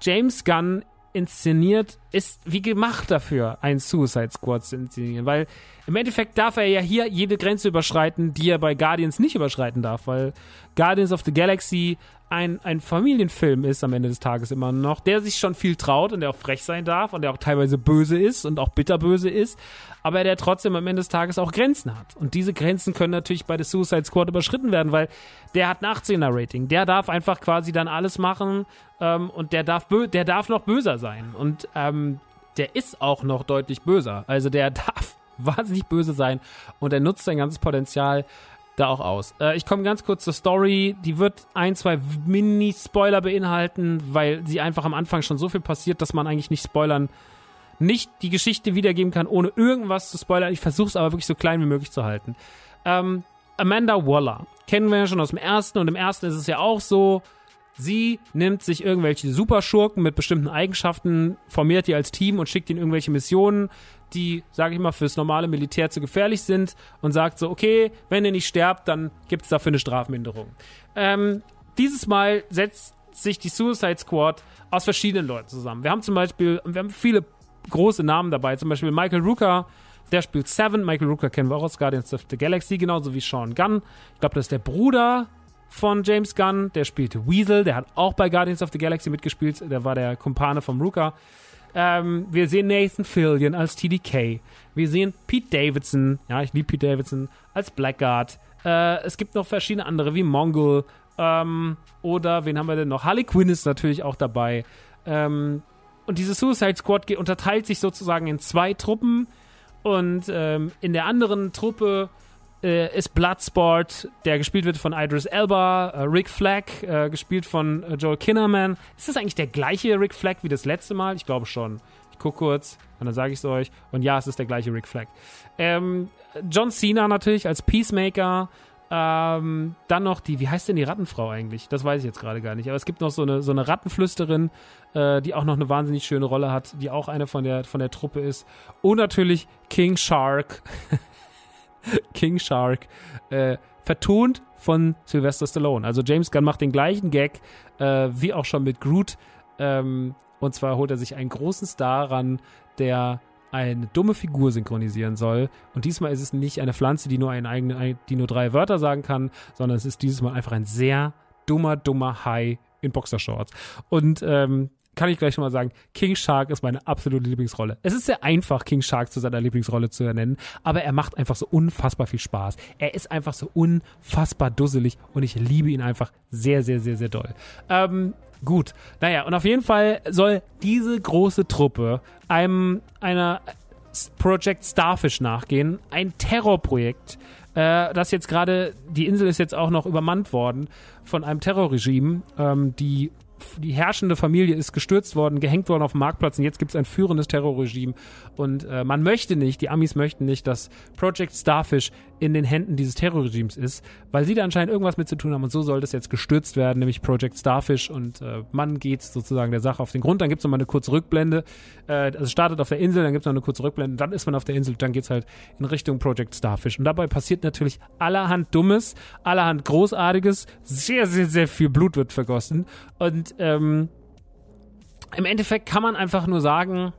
James Gunn inszeniert, ist wie gemacht dafür, ein Suicide Squad zu inszenieren. Weil im Endeffekt darf er ja hier jede Grenze überschreiten, die er bei Guardians nicht überschreiten darf, weil Guardians of the Galaxy ein, ein Familienfilm ist am Ende des Tages immer noch, der sich schon viel traut und der auch frech sein darf und der auch teilweise böse ist und auch bitterböse ist, aber der trotzdem am Ende des Tages auch Grenzen hat. Und diese Grenzen können natürlich bei The Suicide Squad überschritten werden, weil der hat ein 18er Rating. Der darf einfach quasi dann alles machen ähm, und der darf, der darf noch böser sein. Und ähm, der ist auch noch deutlich böser. Also der darf wahnsinnig böse sein und er nutzt sein ganzes Potenzial da auch aus. Äh, ich komme ganz kurz zur Story. Die wird ein, zwei Mini-Spoiler beinhalten, weil sie einfach am Anfang schon so viel passiert, dass man eigentlich nicht spoilern, nicht die Geschichte wiedergeben kann, ohne irgendwas zu spoilern. Ich versuche es aber wirklich so klein wie möglich zu halten. Ähm, Amanda Waller kennen wir ja schon aus dem ersten und im ersten ist es ja auch so, Sie nimmt sich irgendwelche Superschurken mit bestimmten Eigenschaften, formiert die als Team und schickt ihnen irgendwelche Missionen, die, sage ich mal, fürs normale Militär zu gefährlich sind und sagt so, okay, wenn ihr nicht sterbt, dann gibt es dafür eine Strafminderung. Ähm, dieses Mal setzt sich die Suicide Squad aus verschiedenen Leuten zusammen. Wir haben zum Beispiel, wir haben viele große Namen dabei, zum Beispiel Michael Rooker, der spielt Seven. Michael Rooker kennen wir auch aus Guardians of the Galaxy, genauso wie Sean Gunn. Ich glaube, das ist der Bruder von James Gunn, der spielte Weasel, der hat auch bei Guardians of the Galaxy mitgespielt, der war der Kumpane vom Ruka. Ähm, wir sehen Nathan Fillion als TDK. Wir sehen Pete Davidson, ja, ich liebe Pete Davidson, als Blackguard. Äh, es gibt noch verschiedene andere, wie Mongol. Ähm, oder wen haben wir denn noch? Harley Quinn ist natürlich auch dabei. Ähm, und diese Suicide Squad unterteilt sich sozusagen in zwei Truppen. Und ähm, in der anderen Truppe äh, ist Bloodsport, der gespielt wird von Idris Elba, äh, Rick Flag, äh, gespielt von äh, Joel Kinnaman. Ist das eigentlich der gleiche Rick Flag wie das letzte Mal? Ich glaube schon. Ich gucke kurz und dann sage ich es euch. Und ja, es ist der gleiche Rick Flag. Ähm, John Cena natürlich als Peacemaker. Ähm, dann noch die, wie heißt denn die Rattenfrau eigentlich? Das weiß ich jetzt gerade gar nicht. Aber es gibt noch so eine, so eine Rattenflüsterin, äh, die auch noch eine wahnsinnig schöne Rolle hat, die auch eine von der, von der Truppe ist. Und natürlich King Shark. King Shark. Äh, vertont von Sylvester Stallone. Also James Gunn macht den gleichen Gag äh, wie auch schon mit Groot. Ähm, und zwar holt er sich einen großen Star ran, der eine dumme Figur synchronisieren soll. Und diesmal ist es nicht eine Pflanze, die nur, einen eigenen, die nur drei Wörter sagen kann, sondern es ist dieses Mal einfach ein sehr dummer, dummer Hai in Boxershorts. Und ähm, kann ich gleich schon mal sagen, King Shark ist meine absolute Lieblingsrolle. Es ist sehr einfach, King Shark zu seiner Lieblingsrolle zu ernennen, aber er macht einfach so unfassbar viel Spaß. Er ist einfach so unfassbar dusselig und ich liebe ihn einfach sehr, sehr, sehr, sehr doll. Ähm, gut, naja, und auf jeden Fall soll diese große Truppe einem einer Project Starfish nachgehen, ein Terrorprojekt, äh, das jetzt gerade, die Insel ist jetzt auch noch übermannt worden von einem Terrorregime, ähm, die die herrschende Familie ist gestürzt worden, gehängt worden auf dem Marktplatz und jetzt gibt es ein führendes Terrorregime. Und äh, man möchte nicht, die Amis möchten nicht, dass Project Starfish in den Händen dieses Terrorregimes ist, weil sie da anscheinend irgendwas mit zu tun haben und so soll das jetzt gestürzt werden, nämlich Project Starfish und äh, man geht sozusagen der Sache auf den Grund. Dann gibt es nochmal eine kurze Rückblende. Äh, also startet auf der Insel, dann gibt es noch eine kurze Rückblende, dann ist man auf der Insel, dann geht es halt in Richtung Project Starfish. Und dabei passiert natürlich allerhand Dummes, allerhand Großartiges, sehr, sehr, sehr viel Blut wird vergossen und ähm, im Endeffekt kann man einfach nur sagen,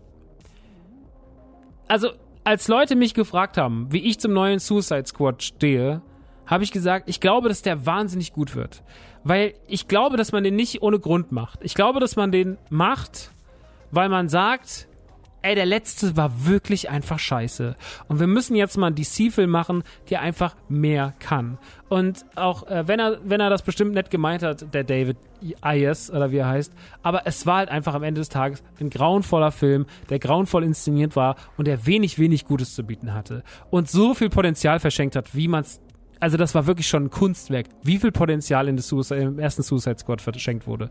also als Leute mich gefragt haben, wie ich zum neuen Suicide Squad stehe, habe ich gesagt, ich glaube, dass der wahnsinnig gut wird. Weil ich glaube, dass man den nicht ohne Grund macht. Ich glaube, dass man den macht, weil man sagt, ey, der letzte war wirklich einfach scheiße. Und wir müssen jetzt mal einen DC-Film machen, der einfach mehr kann. Und auch äh, wenn er, wenn er das bestimmt nett gemeint hat, der David Ayers oder wie er heißt, aber es war halt einfach am Ende des Tages ein grauenvoller Film, der grauenvoll inszeniert war und der wenig, wenig Gutes zu bieten hatte. Und so viel Potenzial verschenkt hat, wie man es also das war wirklich schon ein Kunstwerk, wie viel Potenzial in Suicide, im ersten Suicide Squad verschenkt wurde.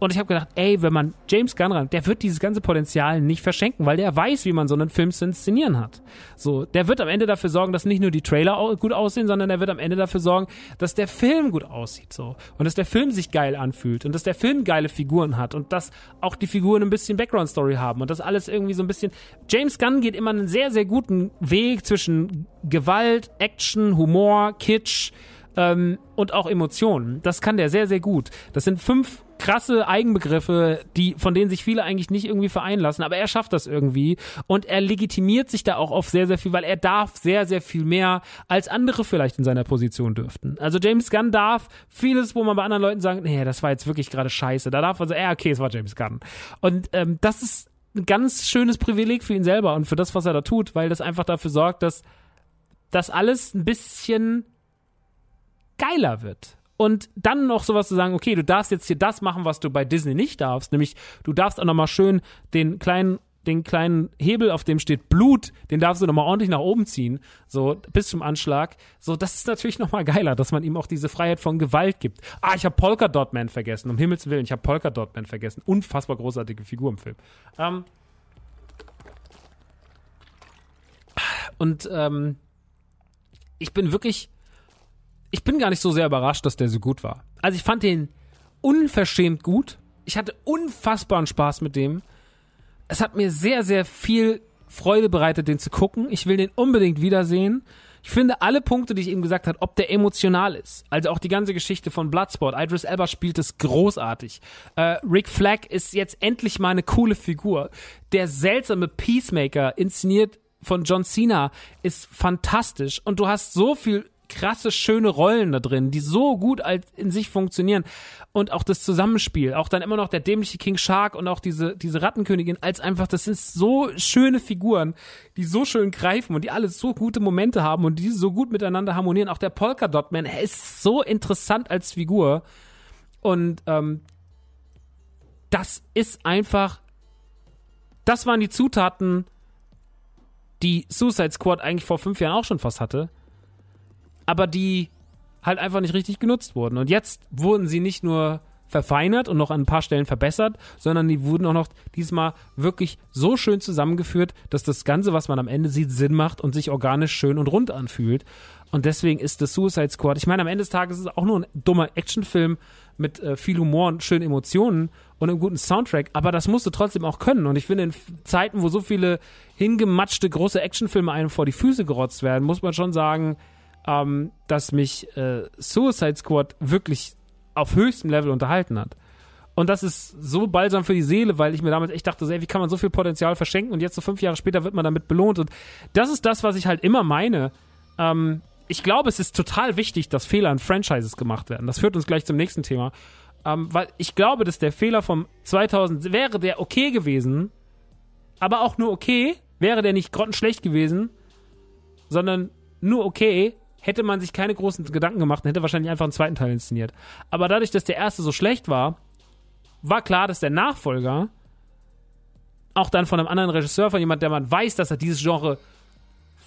Und ich habe gedacht, ey, wenn man James Gunn ran, der wird dieses ganze Potenzial nicht verschenken, weil der weiß, wie man so einen Film zu inszenieren hat. So, der wird am Ende dafür sorgen, dass nicht nur die Trailer gut aussehen, sondern er wird am Ende dafür sorgen, dass der Film gut aussieht, so. Und dass der Film sich geil anfühlt und dass der Film geile Figuren hat und dass auch die Figuren ein bisschen Background Story haben und das alles irgendwie so ein bisschen. James Gunn geht immer einen sehr, sehr guten Weg zwischen Gewalt, Action, Humor, Kitsch, ähm, und auch Emotionen. Das kann der sehr, sehr gut. Das sind fünf krasse Eigenbegriffe, die, von denen sich viele eigentlich nicht irgendwie vereinen lassen, aber er schafft das irgendwie und er legitimiert sich da auch auf sehr, sehr viel, weil er darf sehr, sehr viel mehr, als andere vielleicht in seiner Position dürften. Also James Gunn darf vieles, wo man bei anderen Leuten sagt, nee, das war jetzt wirklich gerade scheiße. Da darf man sagen, ja, okay, es war James Gunn. Und ähm, das ist ein ganz schönes Privileg für ihn selber und für das, was er da tut, weil das einfach dafür sorgt, dass das alles ein bisschen geiler wird und dann noch sowas zu sagen, okay, du darfst jetzt hier das machen, was du bei Disney nicht darfst, nämlich du darfst auch nochmal schön den kleinen den kleinen Hebel, auf dem steht Blut, den darfst du nochmal ordentlich nach oben ziehen, so bis zum Anschlag. So, das ist natürlich nochmal geiler, dass man ihm auch diese Freiheit von Gewalt gibt. Ah, ich habe Polka Dot Man vergessen, um Himmels Willen, ich habe Polka Dot Man vergessen. Unfassbar großartige Figur im Film. Ähm und ähm, ich bin wirklich ich bin gar nicht so sehr überrascht, dass der so gut war. Also ich fand den unverschämt gut. Ich hatte unfassbaren Spaß mit dem. Es hat mir sehr, sehr viel Freude bereitet, den zu gucken. Ich will den unbedingt wiedersehen. Ich finde alle Punkte, die ich eben gesagt habe, ob der emotional ist, also auch die ganze Geschichte von Bloodsport. Idris Elba spielt es großartig. Äh, Rick Flagg ist jetzt endlich mal eine coole Figur. Der seltsame Peacemaker inszeniert von John Cena ist fantastisch und du hast so viel krasse, schöne Rollen da drin, die so gut in sich funktionieren. Und auch das Zusammenspiel, auch dann immer noch der dämliche King Shark und auch diese, diese Rattenkönigin als einfach, das sind so schöne Figuren, die so schön greifen und die alle so gute Momente haben und die so gut miteinander harmonieren. Auch der Polka Dot Man, er ist so interessant als Figur. Und ähm, das ist einfach, das waren die Zutaten, die Suicide Squad eigentlich vor fünf Jahren auch schon fast hatte aber die halt einfach nicht richtig genutzt wurden. Und jetzt wurden sie nicht nur verfeinert und noch an ein paar Stellen verbessert, sondern die wurden auch noch diesmal wirklich so schön zusammengeführt, dass das Ganze, was man am Ende sieht, Sinn macht und sich organisch schön und rund anfühlt. Und deswegen ist das Suicide Squad, ich meine, am Ende des Tages ist es auch nur ein dummer Actionfilm mit äh, viel Humor und schönen Emotionen und einem guten Soundtrack, aber das musst du trotzdem auch können. Und ich finde, in Zeiten, wo so viele hingematschte große Actionfilme einem vor die Füße gerotzt werden, muss man schon sagen, ähm, dass mich äh, Suicide Squad wirklich auf höchstem Level unterhalten hat. Und das ist so balsam für die Seele, weil ich mir damals echt dachte, ey, wie kann man so viel Potenzial verschenken und jetzt so fünf Jahre später wird man damit belohnt. Und das ist das, was ich halt immer meine. Ähm, ich glaube, es ist total wichtig, dass Fehler in Franchises gemacht werden. Das führt uns gleich zum nächsten Thema. Ähm, weil ich glaube, dass der Fehler vom 2000 wäre der okay gewesen, aber auch nur okay, wäre der nicht grottenschlecht gewesen, sondern nur okay, hätte man sich keine großen Gedanken gemacht und hätte wahrscheinlich einfach einen zweiten Teil inszeniert. Aber dadurch, dass der erste so schlecht war, war klar, dass der Nachfolger auch dann von einem anderen Regisseur, von jemand, der man weiß, dass er dieses Genre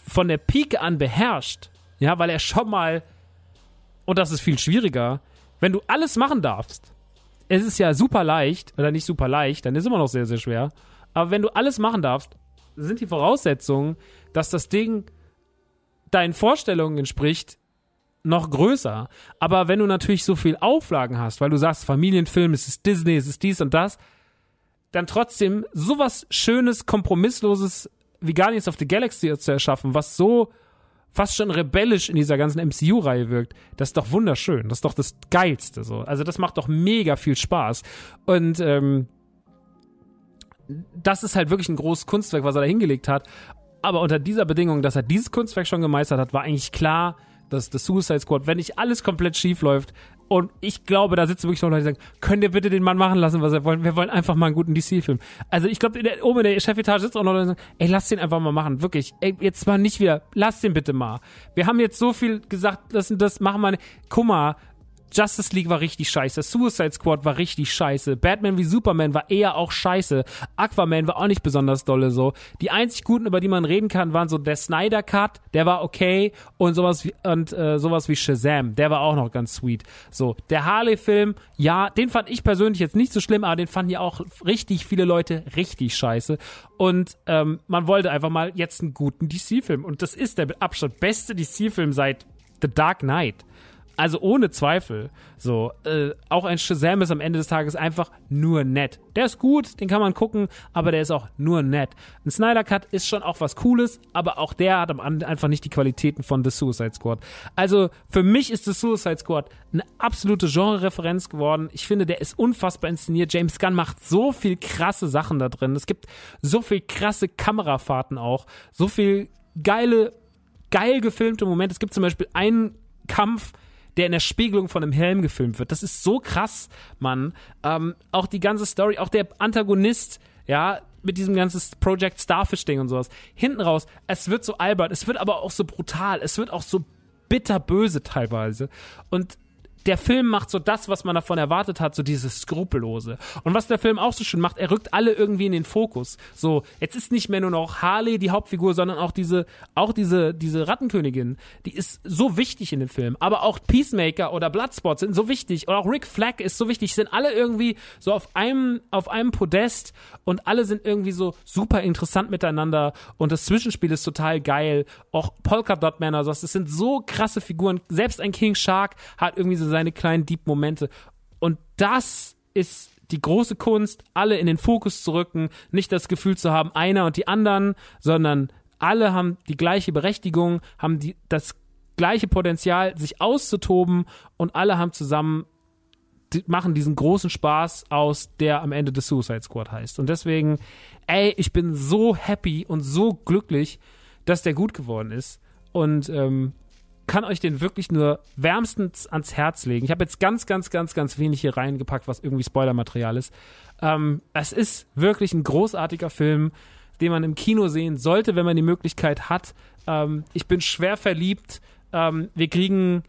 von der Pike an beherrscht, ja, weil er schon mal, und das ist viel schwieriger, wenn du alles machen darfst, es ist ja super leicht, oder nicht super leicht, dann ist es immer noch sehr, sehr schwer, aber wenn du alles machen darfst, sind die Voraussetzungen, dass das Ding deinen Vorstellungen entspricht, noch größer. Aber wenn du natürlich so viel Auflagen hast, weil du sagst, Familienfilm, es ist Disney, es ist dies und das, dann trotzdem sowas Schönes, Kompromissloses wie Guardians of the Galaxy zu erschaffen, was so fast schon rebellisch in dieser ganzen MCU-Reihe wirkt, das ist doch wunderschön. Das ist doch das Geilste so. Also das macht doch mega viel Spaß. Und ähm, das ist halt wirklich ein großes Kunstwerk, was er da hingelegt hat. Aber unter dieser Bedingung, dass er dieses Kunstwerk schon gemeistert hat, war eigentlich klar, dass das Suicide Squad, wenn nicht alles komplett schief läuft, und ich glaube, da sitzen wirklich noch Leute, die sagen, könnt ihr bitte den Mann machen lassen, was er wollen? Wir wollen einfach mal einen guten DC-Film. Also ich glaube, oben in der Chefetage sitzt auch noch Leute, die sagen, ey, lass den einfach mal machen, wirklich. Ey, jetzt mal nicht wieder, lass den bitte mal. Wir haben jetzt so viel gesagt, das, das machen wir nicht. Guck mal, Justice League war richtig scheiße, Suicide Squad war richtig scheiße, Batman wie Superman war eher auch scheiße, Aquaman war auch nicht besonders dolle so. Die einzig guten, über die man reden kann, waren so der Snyder Cut, der war okay und sowas wie und äh, sowas wie Shazam, der war auch noch ganz sweet. So, der Harley Film, ja, den fand ich persönlich jetzt nicht so schlimm, aber den fanden ja auch richtig viele Leute richtig scheiße und ähm, man wollte einfach mal jetzt einen guten DC Film und das ist der mit Abstand beste DC Film seit The Dark Knight. Also ohne Zweifel. So, äh, auch ein Shazam ist am Ende des Tages einfach nur nett. Der ist gut, den kann man gucken, aber der ist auch nur nett. Ein Snyder Cut ist schon auch was Cooles, aber auch der hat am Ende einfach nicht die Qualitäten von The Suicide Squad. Also für mich ist The Suicide Squad eine absolute Genre-Referenz geworden. Ich finde, der ist unfassbar inszeniert. James Gunn macht so viel krasse Sachen da drin. Es gibt so viel krasse Kamerafahrten auch, so viel geile, geil gefilmte Momente. Es gibt zum Beispiel einen Kampf, der in der Spiegelung von einem Helm gefilmt wird. Das ist so krass, Mann. Ähm, auch die ganze Story, auch der Antagonist, ja, mit diesem ganzen Project Starfish-Ding und sowas. Hinten raus, es wird so albern, es wird aber auch so brutal, es wird auch so bitterböse teilweise. Und der Film macht so das, was man davon erwartet hat, so dieses Skrupellose. Und was der Film auch so schön macht, er rückt alle irgendwie in den Fokus. So, jetzt ist nicht mehr nur noch Harley die Hauptfigur, sondern auch diese, auch diese, diese Rattenkönigin, die ist so wichtig in dem Film. Aber auch Peacemaker oder Bloodspot sind so wichtig. Und auch Rick Flag ist so wichtig. Sind alle irgendwie so auf einem, auf einem Podest und alle sind irgendwie so super interessant miteinander. Und das Zwischenspiel ist total geil. Auch Polka Dot Man, also das sind so krasse Figuren. Selbst ein King Shark hat irgendwie so seine kleinen Deep-Momente. Und das ist die große Kunst, alle in den Fokus zu rücken, nicht das Gefühl zu haben, einer und die anderen, sondern alle haben die gleiche Berechtigung, haben die, das gleiche Potenzial, sich auszutoben und alle haben zusammen machen diesen großen Spaß aus, der am Ende des Suicide Squad heißt. Und deswegen, ey, ich bin so happy und so glücklich, dass der gut geworden ist. Und ähm, kann euch den wirklich nur wärmstens ans Herz legen. Ich habe jetzt ganz, ganz, ganz, ganz wenig hier reingepackt, was irgendwie Spoilermaterial ist. Ähm, es ist wirklich ein großartiger Film, den man im Kino sehen sollte, wenn man die Möglichkeit hat. Ähm, ich bin schwer verliebt. Ähm, wir kriegen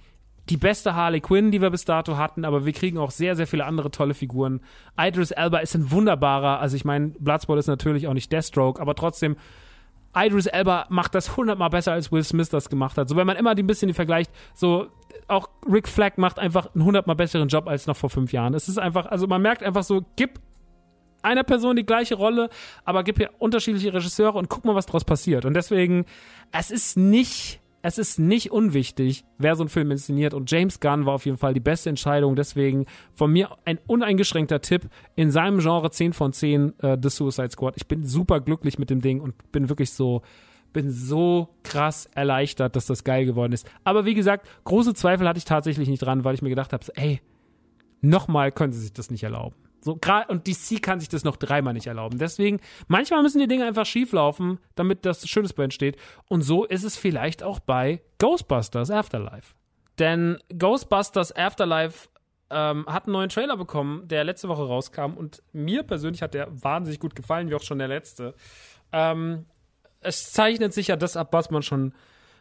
die beste Harley Quinn, die wir bis dato hatten, aber wir kriegen auch sehr, sehr viele andere tolle Figuren. Idris Elba ist ein wunderbarer, also ich meine, Bloodsport ist natürlich auch nicht Deathstroke, aber trotzdem Idris Elba macht das hundertmal besser, als Will Smith das gemacht hat. So, wenn man immer die ein bisschen vergleicht, so, auch Rick Flagg macht einfach einen hundertmal besseren Job als noch vor fünf Jahren. Es ist einfach, also man merkt einfach so, gib einer Person die gleiche Rolle, aber gib hier unterschiedliche Regisseure und guck mal, was daraus passiert. Und deswegen, es ist nicht, es ist nicht unwichtig, wer so einen Film inszeniert. Und James Gunn war auf jeden Fall die beste Entscheidung. Deswegen von mir ein uneingeschränkter Tipp in seinem Genre 10 von 10 äh, The Suicide Squad. Ich bin super glücklich mit dem Ding und bin wirklich so, bin so krass erleichtert, dass das geil geworden ist. Aber wie gesagt, große Zweifel hatte ich tatsächlich nicht dran, weil ich mir gedacht habe, ey, nochmal können sie sich das nicht erlauben. So, und DC kann sich das noch dreimal nicht erlauben. Deswegen, manchmal müssen die Dinge einfach schief laufen, damit das Schönes bei entsteht. Und so ist es vielleicht auch bei Ghostbusters Afterlife. Denn Ghostbusters Afterlife ähm, hat einen neuen Trailer bekommen, der letzte Woche rauskam. Und mir persönlich hat der wahnsinnig gut gefallen, wie auch schon der letzte. Ähm, es zeichnet sich ja das ab, was man schon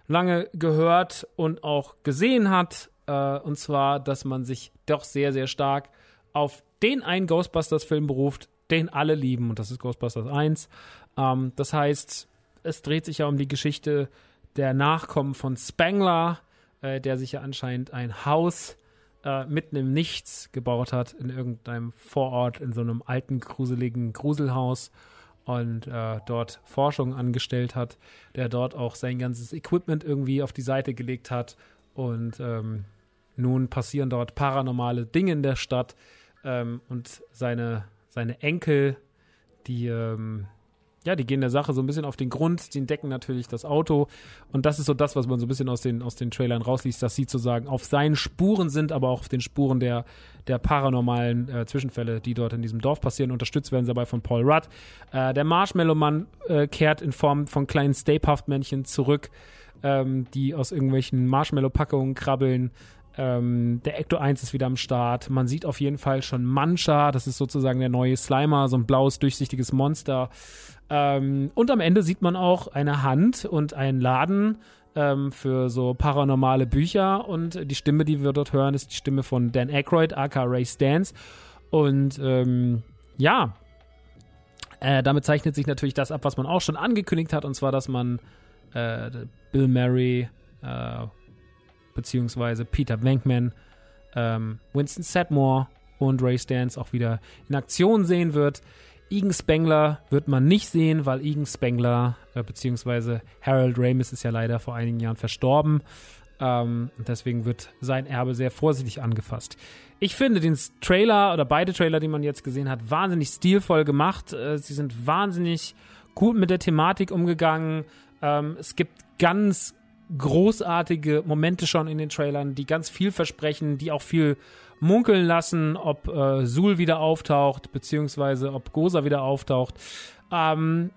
lange gehört und auch gesehen hat. Äh, und zwar, dass man sich doch sehr, sehr stark auf den einen Ghostbusters-Film beruft, den alle lieben, und das ist Ghostbusters 1. Ähm, das heißt, es dreht sich ja um die Geschichte der Nachkommen von Spangler, äh, der sich ja anscheinend ein Haus äh, mitten im Nichts gebaut hat, in irgendeinem Vorort, in so einem alten, gruseligen Gruselhaus und äh, dort Forschung angestellt hat, der dort auch sein ganzes Equipment irgendwie auf die Seite gelegt hat und ähm, nun passieren dort paranormale Dinge in der Stadt, ähm, und seine, seine Enkel, die, ähm, ja, die gehen der Sache so ein bisschen auf den Grund, die entdecken natürlich das Auto. Und das ist so das, was man so ein bisschen aus den, aus den Trailern rausliest, dass sie sozusagen auf seinen Spuren sind, aber auch auf den Spuren der, der paranormalen äh, Zwischenfälle, die dort in diesem Dorf passieren. Unterstützt werden sie dabei von Paul Rudd. Äh, der Marshmallow-Mann äh, kehrt in Form von kleinen Stay-Puft-Männchen zurück, ähm, die aus irgendwelchen Marshmallow-Packungen krabbeln. Ähm, der Ecto 1 ist wieder am Start. Man sieht auf jeden Fall schon Mancha, das ist sozusagen der neue Slimer, so ein blaues, durchsichtiges Monster. Ähm, und am Ende sieht man auch eine Hand und einen Laden ähm, für so paranormale Bücher. Und die Stimme, die wir dort hören, ist die Stimme von Dan Aykroyd, aka Ray Stans. Und ähm, ja, äh, damit zeichnet sich natürlich das ab, was man auch schon angekündigt hat, und zwar, dass man äh, Bill Murray, äh, beziehungsweise Peter Venkman, ähm, Winston Sedmore und Ray Stans auch wieder in Aktion sehen wird. Egan Spengler wird man nicht sehen, weil Egan Spengler äh, beziehungsweise Harold Ramis ist ja leider vor einigen Jahren verstorben. Ähm, deswegen wird sein Erbe sehr vorsichtig angefasst. Ich finde den Trailer oder beide Trailer, die man jetzt gesehen hat, wahnsinnig stilvoll gemacht. Äh, sie sind wahnsinnig gut mit der Thematik umgegangen. Ähm, es gibt ganz großartige Momente schon in den Trailern, die ganz viel versprechen, die auch viel munkeln lassen, ob äh, Sul wieder auftaucht, beziehungsweise ob Gosa wieder auftaucht. Ähm,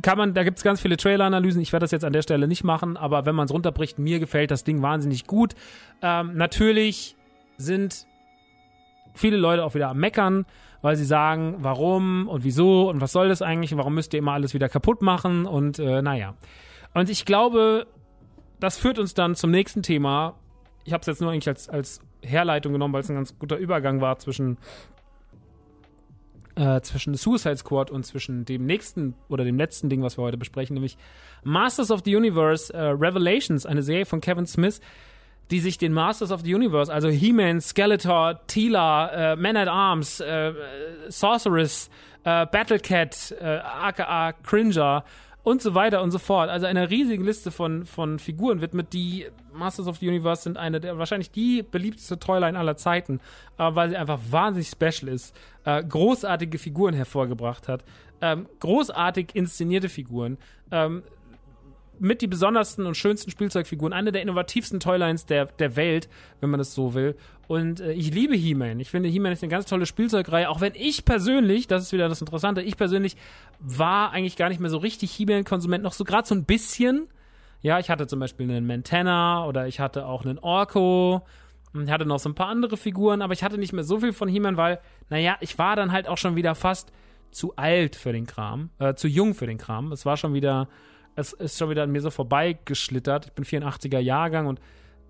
kann man, da gibt es ganz viele Trailer-Analysen. Ich werde das jetzt an der Stelle nicht machen, aber wenn man es runterbricht, mir gefällt das Ding wahnsinnig gut. Ähm, natürlich sind viele Leute auch wieder am Meckern, weil sie sagen, warum und wieso und was soll das eigentlich und warum müsst ihr immer alles wieder kaputt machen und äh, naja. Und ich glaube, das führt uns dann zum nächsten Thema. Ich habe es jetzt nur eigentlich als, als Herleitung genommen, weil es ein ganz guter Übergang war zwischen äh, zwischen Suicide Squad und zwischen dem nächsten oder dem letzten Ding, was wir heute besprechen, nämlich Masters of the Universe äh, Revelations, eine Serie von Kevin Smith, die sich den Masters of the Universe, also He-Man, Skeletor, Tila, äh, Man at Arms, äh, Sorceress, äh, Battle Cat, äh, aka Cringer und so weiter und so fort. Also eine riesige Liste von, von Figuren widmet, die Masters of the Universe sind eine der wahrscheinlich die beliebteste Toyline aller Zeiten, äh, weil sie einfach wahnsinnig special ist, äh, großartige Figuren hervorgebracht hat, ähm, großartig inszenierte Figuren, ähm, mit die besondersten und schönsten Spielzeugfiguren, eine der innovativsten Toylines der, der Welt, wenn man das so will. Und äh, ich liebe He-Man. Ich finde, He-Man ist eine ganz tolle Spielzeugreihe, auch wenn ich persönlich, das ist wieder das Interessante, ich persönlich war eigentlich gar nicht mehr so richtig He-Man-Konsument, noch so gerade so ein bisschen. Ja, ich hatte zum Beispiel einen Montana oder ich hatte auch einen Orko. Ich hatte noch so ein paar andere Figuren, aber ich hatte nicht mehr so viel von He-Man, weil, naja, ich war dann halt auch schon wieder fast zu alt für den Kram, äh, zu jung für den Kram. Es war schon wieder es ist schon wieder an mir so vorbeigeschlittert. Ich bin 84er Jahrgang und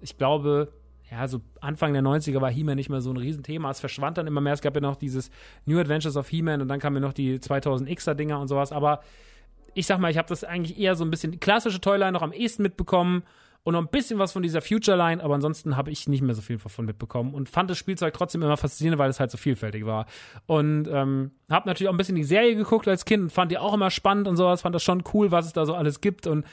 ich glaube, ja, so Anfang der 90er war He-Man nicht mehr so ein Riesenthema. Es verschwand dann immer mehr. Es gab ja noch dieses New Adventures of He-Man und dann kamen ja noch die 2000Xer-Dinger und sowas. Aber ich sag mal, ich habe das eigentlich eher so ein bisschen klassische Toyline noch am ehesten mitbekommen und noch ein bisschen was von dieser Future Line, aber ansonsten habe ich nicht mehr so viel davon mitbekommen und fand das Spielzeug trotzdem immer faszinierend, weil es halt so vielfältig war. Und ähm, habe natürlich auch ein bisschen die Serie geguckt als Kind und fand die auch immer spannend und sowas, fand das schon cool, was es da so alles gibt und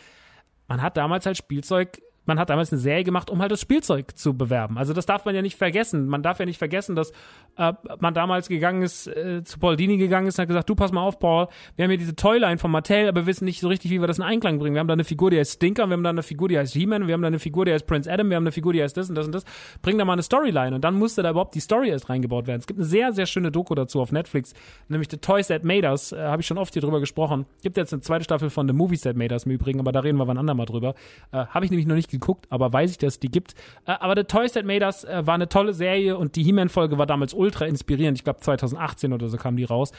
man hat damals halt Spielzeug man hat damals eine Serie gemacht, um halt das Spielzeug zu bewerben. Also das darf man ja nicht vergessen. Man darf ja nicht vergessen, dass äh, man damals gegangen ist, äh, zu Paul Dini gegangen ist und hat gesagt, du pass mal auf, Paul, wir haben hier diese Toyline von Mattel, aber wir wissen nicht so richtig, wie wir das in Einklang bringen. Wir haben da eine Figur, die heißt Stinker, wir haben da eine Figur, die heißt He-Man, wir haben da eine Figur, die heißt Prince Adam, wir haben eine Figur, die heißt das und das und das. Bring da mal eine Storyline und dann musste da überhaupt die Story erst reingebaut werden. Es gibt eine sehr, sehr schöne Doku dazu auf Netflix, nämlich The Toys That Made Us, äh, habe ich schon oft hier drüber gesprochen. Gibt jetzt eine zweite Staffel von The Movies That Made Us im Übrigen, aber da reden wir wann andermal drüber. Äh, habe ich nämlich noch nicht geguckt, aber weiß ich, dass es die gibt. Äh, aber The Toys That Made Us äh, war eine tolle Serie und die He-Man-Folge war damals ultra inspirierend. Ich glaube 2018 oder so kam die raus.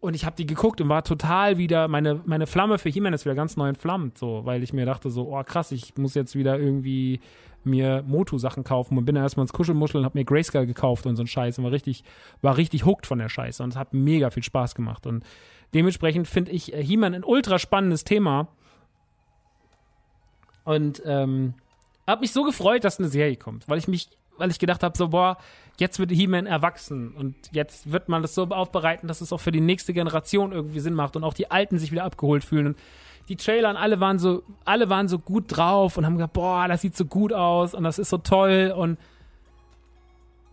Und ich habe die geguckt und war total wieder, meine, meine Flamme für He-Man ist wieder ganz neu entflammt, so, weil ich mir dachte so, oh krass, ich muss jetzt wieder irgendwie mir Motu-Sachen kaufen und bin dann erstmal ins Kuschelmuscheln und hab mir Grayscale gekauft und so ein Scheiß und war richtig, war richtig hooked von der Scheiße und es hat mega viel Spaß gemacht und dementsprechend finde ich äh, He-Man ein ultra spannendes Thema und ähm, hab mich so gefreut, dass eine Serie kommt, weil ich mich, weil ich gedacht habe, so, boah, jetzt wird He-Man erwachsen und jetzt wird man das so aufbereiten, dass es auch für die nächste Generation irgendwie Sinn macht und auch die Alten sich wieder abgeholt fühlen. Und die Trailer und alle waren so, alle waren so gut drauf und haben gesagt, boah, das sieht so gut aus und das ist so toll und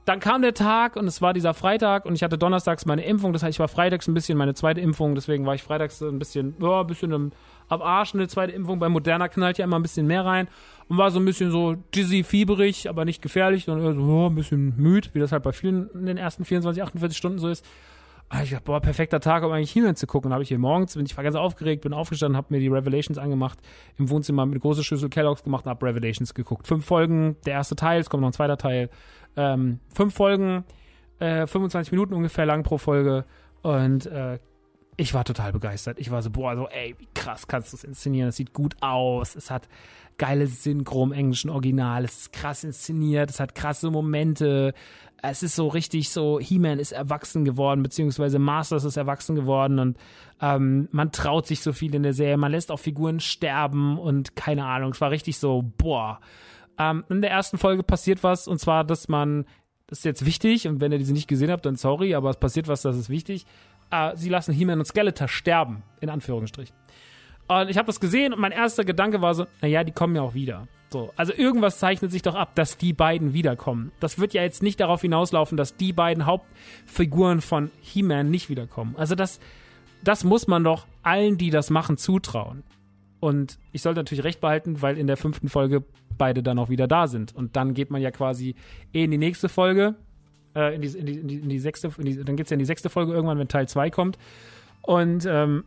dann kam der Tag und es war dieser Freitag und ich hatte donnerstags meine Impfung, das heißt, ich war freitags ein bisschen meine zweite Impfung, deswegen war ich freitags ein bisschen, ja, ein bisschen im, ab Arsch eine zweite Impfung. Bei Moderna knallt ja immer ein bisschen mehr rein und war so ein bisschen so dizzy, fieberig, aber nicht gefährlich, sondern so oh, ein bisschen müde, wie das halt bei vielen in den ersten 24, 48 Stunden so ist. Und ich dachte, boah, perfekter Tag, um eigentlich He-Man zu gucken. Habe ich hier morgens, bin ich war ganz aufgeregt, bin aufgestanden, habe mir die Revelations angemacht, im Wohnzimmer mit großen Schüssel Kellogg's gemacht und habe Revelations geguckt. Fünf Folgen, der erste Teil, es kommt noch ein zweiter Teil. Ähm, fünf Folgen, äh, 25 Minuten ungefähr lang pro Folge und äh, ich war total begeistert. Ich war so, boah, so, ey, wie krass kannst du es inszenieren. Es sieht gut aus. Es hat geile Synchro im englischen Original. Es ist krass inszeniert. Es hat krasse Momente. Es ist so richtig so, He-Man ist erwachsen geworden, beziehungsweise Masters ist erwachsen geworden und ähm, man traut sich so viel in der Serie. Man lässt auch Figuren sterben und keine Ahnung. Es war richtig so, boah. Ähm, in der ersten Folge passiert was und zwar, dass man, das ist jetzt wichtig und wenn ihr diese nicht gesehen habt, dann sorry, aber es passiert was, das ist wichtig äh, sie lassen He-Man und Skeletor sterben, in Anführungsstrichen. Und ich habe das gesehen und mein erster Gedanke war so, naja, die kommen ja auch wieder. So, also irgendwas zeichnet sich doch ab, dass die beiden wiederkommen. Das wird ja jetzt nicht darauf hinauslaufen, dass die beiden Hauptfiguren von He-Man nicht wiederkommen. Also das, das muss man doch allen, die das machen, zutrauen. Und ich sollte natürlich recht behalten, weil in der fünften Folge beide dann auch wieder da sind. Und dann geht man ja quasi eh in die nächste Folge äh, in, die, in, die, in, die, in die sechste, die, dann geht's ja in die sechste Folge irgendwann, wenn Teil 2 kommt. Und ähm,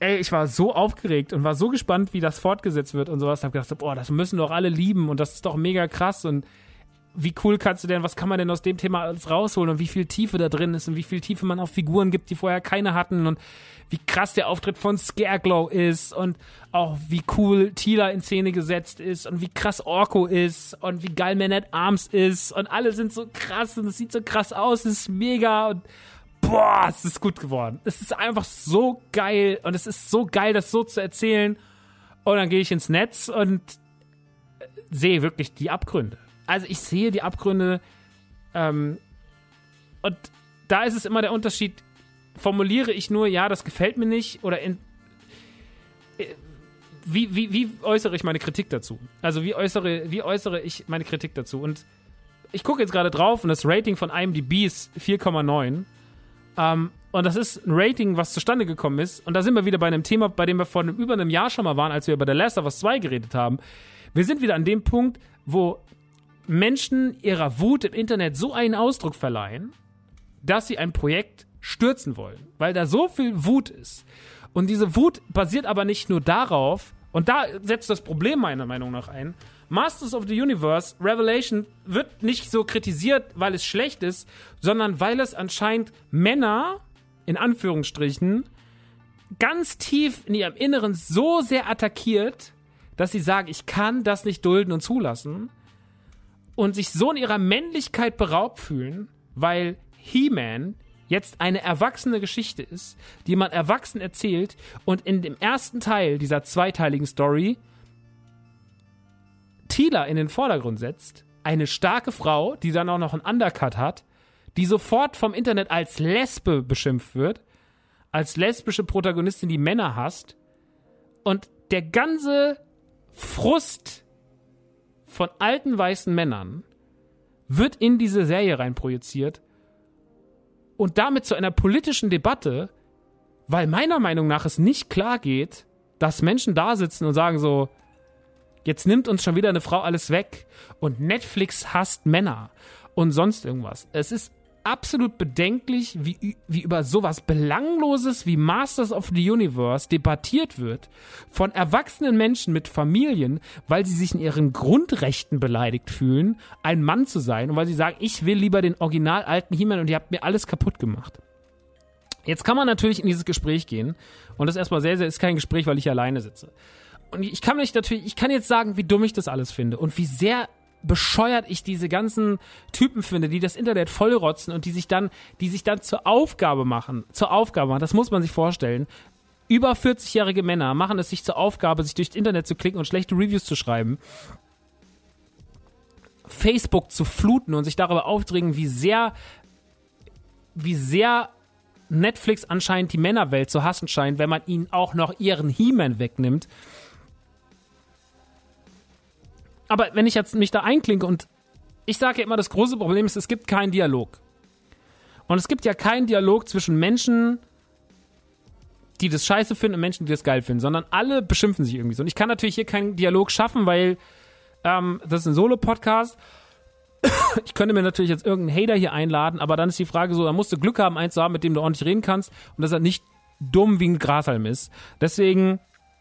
ey, ich war so aufgeregt und war so gespannt, wie das fortgesetzt wird und sowas. Hab gedacht, boah, das müssen doch alle lieben und das ist doch mega krass und wie cool kannst du denn, was kann man denn aus dem Thema alles rausholen und wie viel Tiefe da drin ist und wie viel Tiefe man auf Figuren gibt, die vorher keine hatten und wie krass der Auftritt von Scareglow ist und auch wie cool Tila in Szene gesetzt ist und wie krass Orko ist und wie geil Man at Arms ist und alle sind so krass und es sieht so krass aus, es ist mega und boah, es ist gut geworden. Es ist einfach so geil und es ist so geil, das so zu erzählen und dann gehe ich ins Netz und sehe wirklich die Abgründe also ich sehe die Abgründe ähm, und da ist es immer der Unterschied, formuliere ich nur, ja, das gefällt mir nicht oder in, äh, wie, wie, wie äußere ich meine Kritik dazu? Also wie äußere, wie äußere ich meine Kritik dazu? Und ich gucke jetzt gerade drauf und das Rating von IMDb ist 4,9. Ähm, und das ist ein Rating, was zustande gekommen ist. Und da sind wir wieder bei einem Thema, bei dem wir vor einem, über einem Jahr schon mal waren, als wir über The Last of Us 2 geredet haben. Wir sind wieder an dem Punkt, wo Menschen ihrer Wut im Internet so einen Ausdruck verleihen, dass sie ein Projekt stürzen wollen, weil da so viel Wut ist. Und diese Wut basiert aber nicht nur darauf, und da setzt das Problem meiner Meinung nach ein. Masters of the Universe, Revelation, wird nicht so kritisiert, weil es schlecht ist, sondern weil es anscheinend Männer, in Anführungsstrichen, ganz tief in ihrem Inneren so sehr attackiert, dass sie sagen, ich kann das nicht dulden und zulassen und sich so in ihrer Männlichkeit beraubt fühlen, weil He-Man jetzt eine erwachsene Geschichte ist, die man erwachsen erzählt und in dem ersten Teil dieser zweiteiligen Story Tila in den Vordergrund setzt, eine starke Frau, die dann auch noch einen Undercut hat, die sofort vom Internet als Lesbe beschimpft wird, als lesbische Protagonistin, die Männer hasst und der ganze Frust von alten weißen Männern wird in diese Serie reinprojiziert und damit zu einer politischen Debatte, weil meiner Meinung nach es nicht klar geht, dass Menschen da sitzen und sagen so, jetzt nimmt uns schon wieder eine Frau alles weg und Netflix hasst Männer und sonst irgendwas. Es ist absolut bedenklich, wie, wie über sowas Belangloses wie Masters of the Universe debattiert wird von erwachsenen Menschen mit Familien, weil sie sich in ihren Grundrechten beleidigt fühlen, ein Mann zu sein und weil sie sagen, ich will lieber den original alten He-Man und ihr habt mir alles kaputt gemacht. Jetzt kann man natürlich in dieses Gespräch gehen und das erstmal sehr, sehr ist kein Gespräch, weil ich alleine sitze. Und ich kann mich natürlich, ich kann jetzt sagen, wie dumm ich das alles finde und wie sehr bescheuert ich diese ganzen Typen finde, die das Internet vollrotzen und die sich dann, die sich dann zur Aufgabe machen, zur Aufgabe machen, das muss man sich vorstellen. Über 40-jährige Männer machen es sich zur Aufgabe, sich durchs Internet zu klicken und schlechte Reviews zu schreiben. Facebook zu fluten und sich darüber aufdringen, wie sehr, wie sehr Netflix anscheinend die Männerwelt zu hassen scheint, wenn man ihnen auch noch ihren He-Man wegnimmt aber wenn ich jetzt mich da einklinke und ich sage ja immer, das große Problem ist, es gibt keinen Dialog. Und es gibt ja keinen Dialog zwischen Menschen, die das scheiße finden und Menschen, die das geil finden, sondern alle beschimpfen sich irgendwie so. Und ich kann natürlich hier keinen Dialog schaffen, weil ähm, das ist ein Solo-Podcast. ich könnte mir natürlich jetzt irgendeinen Hater hier einladen, aber dann ist die Frage so, da musst du Glück haben, eins zu haben, mit dem du ordentlich reden kannst und das halt nicht dumm wie ein Grashalm ist. Deswegen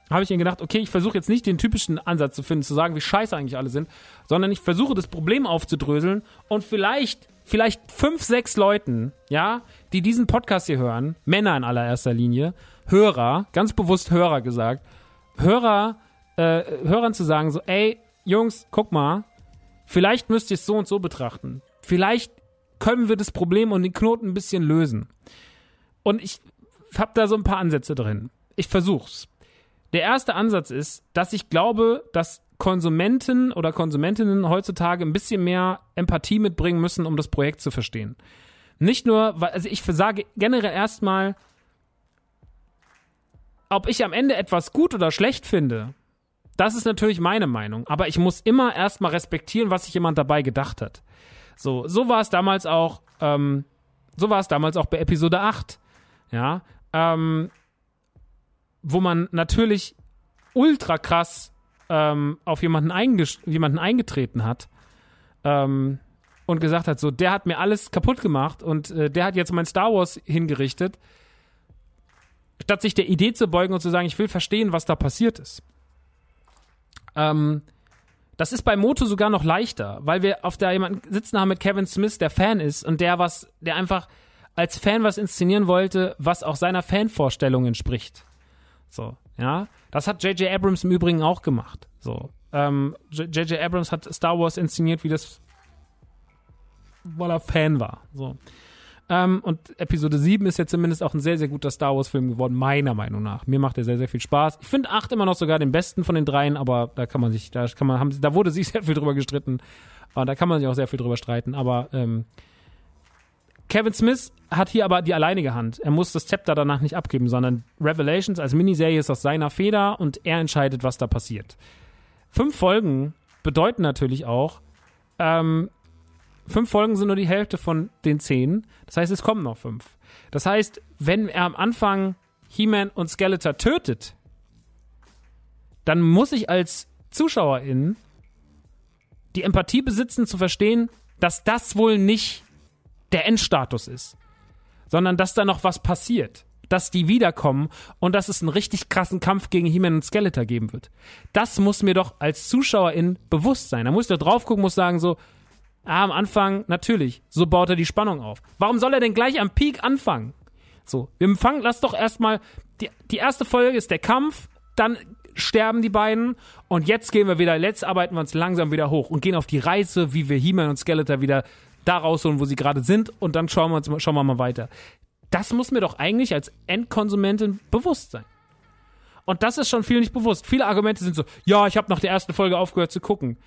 habe ich mir gedacht, okay, ich versuche jetzt nicht den typischen Ansatz zu finden, zu sagen, wie scheiße eigentlich alle sind, sondern ich versuche das Problem aufzudröseln und vielleicht, vielleicht fünf, sechs Leuten, ja, die diesen Podcast hier hören, Männer in allererster Linie, Hörer, ganz bewusst Hörer gesagt, Hörer, äh, Hörern zu sagen, so, ey, Jungs, guck mal, vielleicht müsst ihr es so und so betrachten. Vielleicht können wir das Problem und den Knoten ein bisschen lösen. Und ich habe da so ein paar Ansätze drin. Ich versuch's. Der erste Ansatz ist, dass ich glaube, dass Konsumenten oder Konsumentinnen heutzutage ein bisschen mehr Empathie mitbringen müssen, um das Projekt zu verstehen. Nicht nur, also ich sage generell erstmal, ob ich am Ende etwas gut oder schlecht finde, das ist natürlich meine Meinung. Aber ich muss immer erstmal respektieren, was sich jemand dabei gedacht hat. So, so war es damals auch, ähm, so war es damals auch bei Episode 8. Ja, ähm, wo man natürlich ultra krass ähm, auf jemanden, jemanden eingetreten hat ähm, und gesagt hat, so, der hat mir alles kaputt gemacht und äh, der hat jetzt mein Star Wars hingerichtet, statt sich der Idee zu beugen und zu sagen, ich will verstehen, was da passiert ist. Ähm, das ist bei Moto sogar noch leichter, weil wir auf der jemanden sitzen haben mit Kevin Smith, der Fan ist und der was, der einfach als Fan was inszenieren wollte, was auch seiner Fanvorstellung entspricht. So, ja. Das hat J.J. Abrams im Übrigen auch gemacht. So. J.J. Ähm, Abrams hat Star Wars inszeniert, wie das, weil er Fan war. So. Ähm, und Episode 7 ist ja zumindest auch ein sehr, sehr guter Star Wars-Film geworden, meiner Meinung nach. Mir macht er sehr, sehr viel Spaß. Ich finde 8 immer noch sogar den besten von den dreien, aber da kann man sich, da kann man, haben, da wurde sich sehr viel drüber gestritten. Und da kann man sich auch sehr viel drüber streiten. Aber ähm, Kevin Smith hat hier aber die alleinige Hand. Er muss das Zepter danach nicht abgeben, sondern Revelations als Miniserie ist aus seiner Feder und er entscheidet, was da passiert. Fünf Folgen bedeuten natürlich auch, ähm, fünf Folgen sind nur die Hälfte von den zehn. Das heißt, es kommen noch fünf. Das heißt, wenn er am Anfang He-Man und Skeletor tötet, dann muss ich als Zuschauerin die Empathie besitzen, zu verstehen, dass das wohl nicht der Endstatus ist, sondern dass da noch was passiert, dass die wiederkommen und dass es einen richtig krassen Kampf gegen He-Man und Skeletor geben wird. Das muss mir doch als Zuschauerin bewusst sein. Da muss ich da drauf gucken, muss sagen so, ah, am Anfang natürlich, so baut er die Spannung auf. Warum soll er denn gleich am Peak anfangen? So, wir fangen, lass doch erstmal, die, die erste Folge ist der Kampf, dann sterben die beiden und jetzt gehen wir wieder, jetzt arbeiten wir uns langsam wieder hoch und gehen auf die Reise, wie wir He-Man und Skeletor wieder da rausholen, wo sie gerade sind und dann schauen wir, schauen wir mal weiter. Das muss mir doch eigentlich als Endkonsumentin bewusst sein. Und das ist schon viel nicht bewusst. Viele Argumente sind so, ja, ich habe nach der ersten Folge aufgehört zu gucken.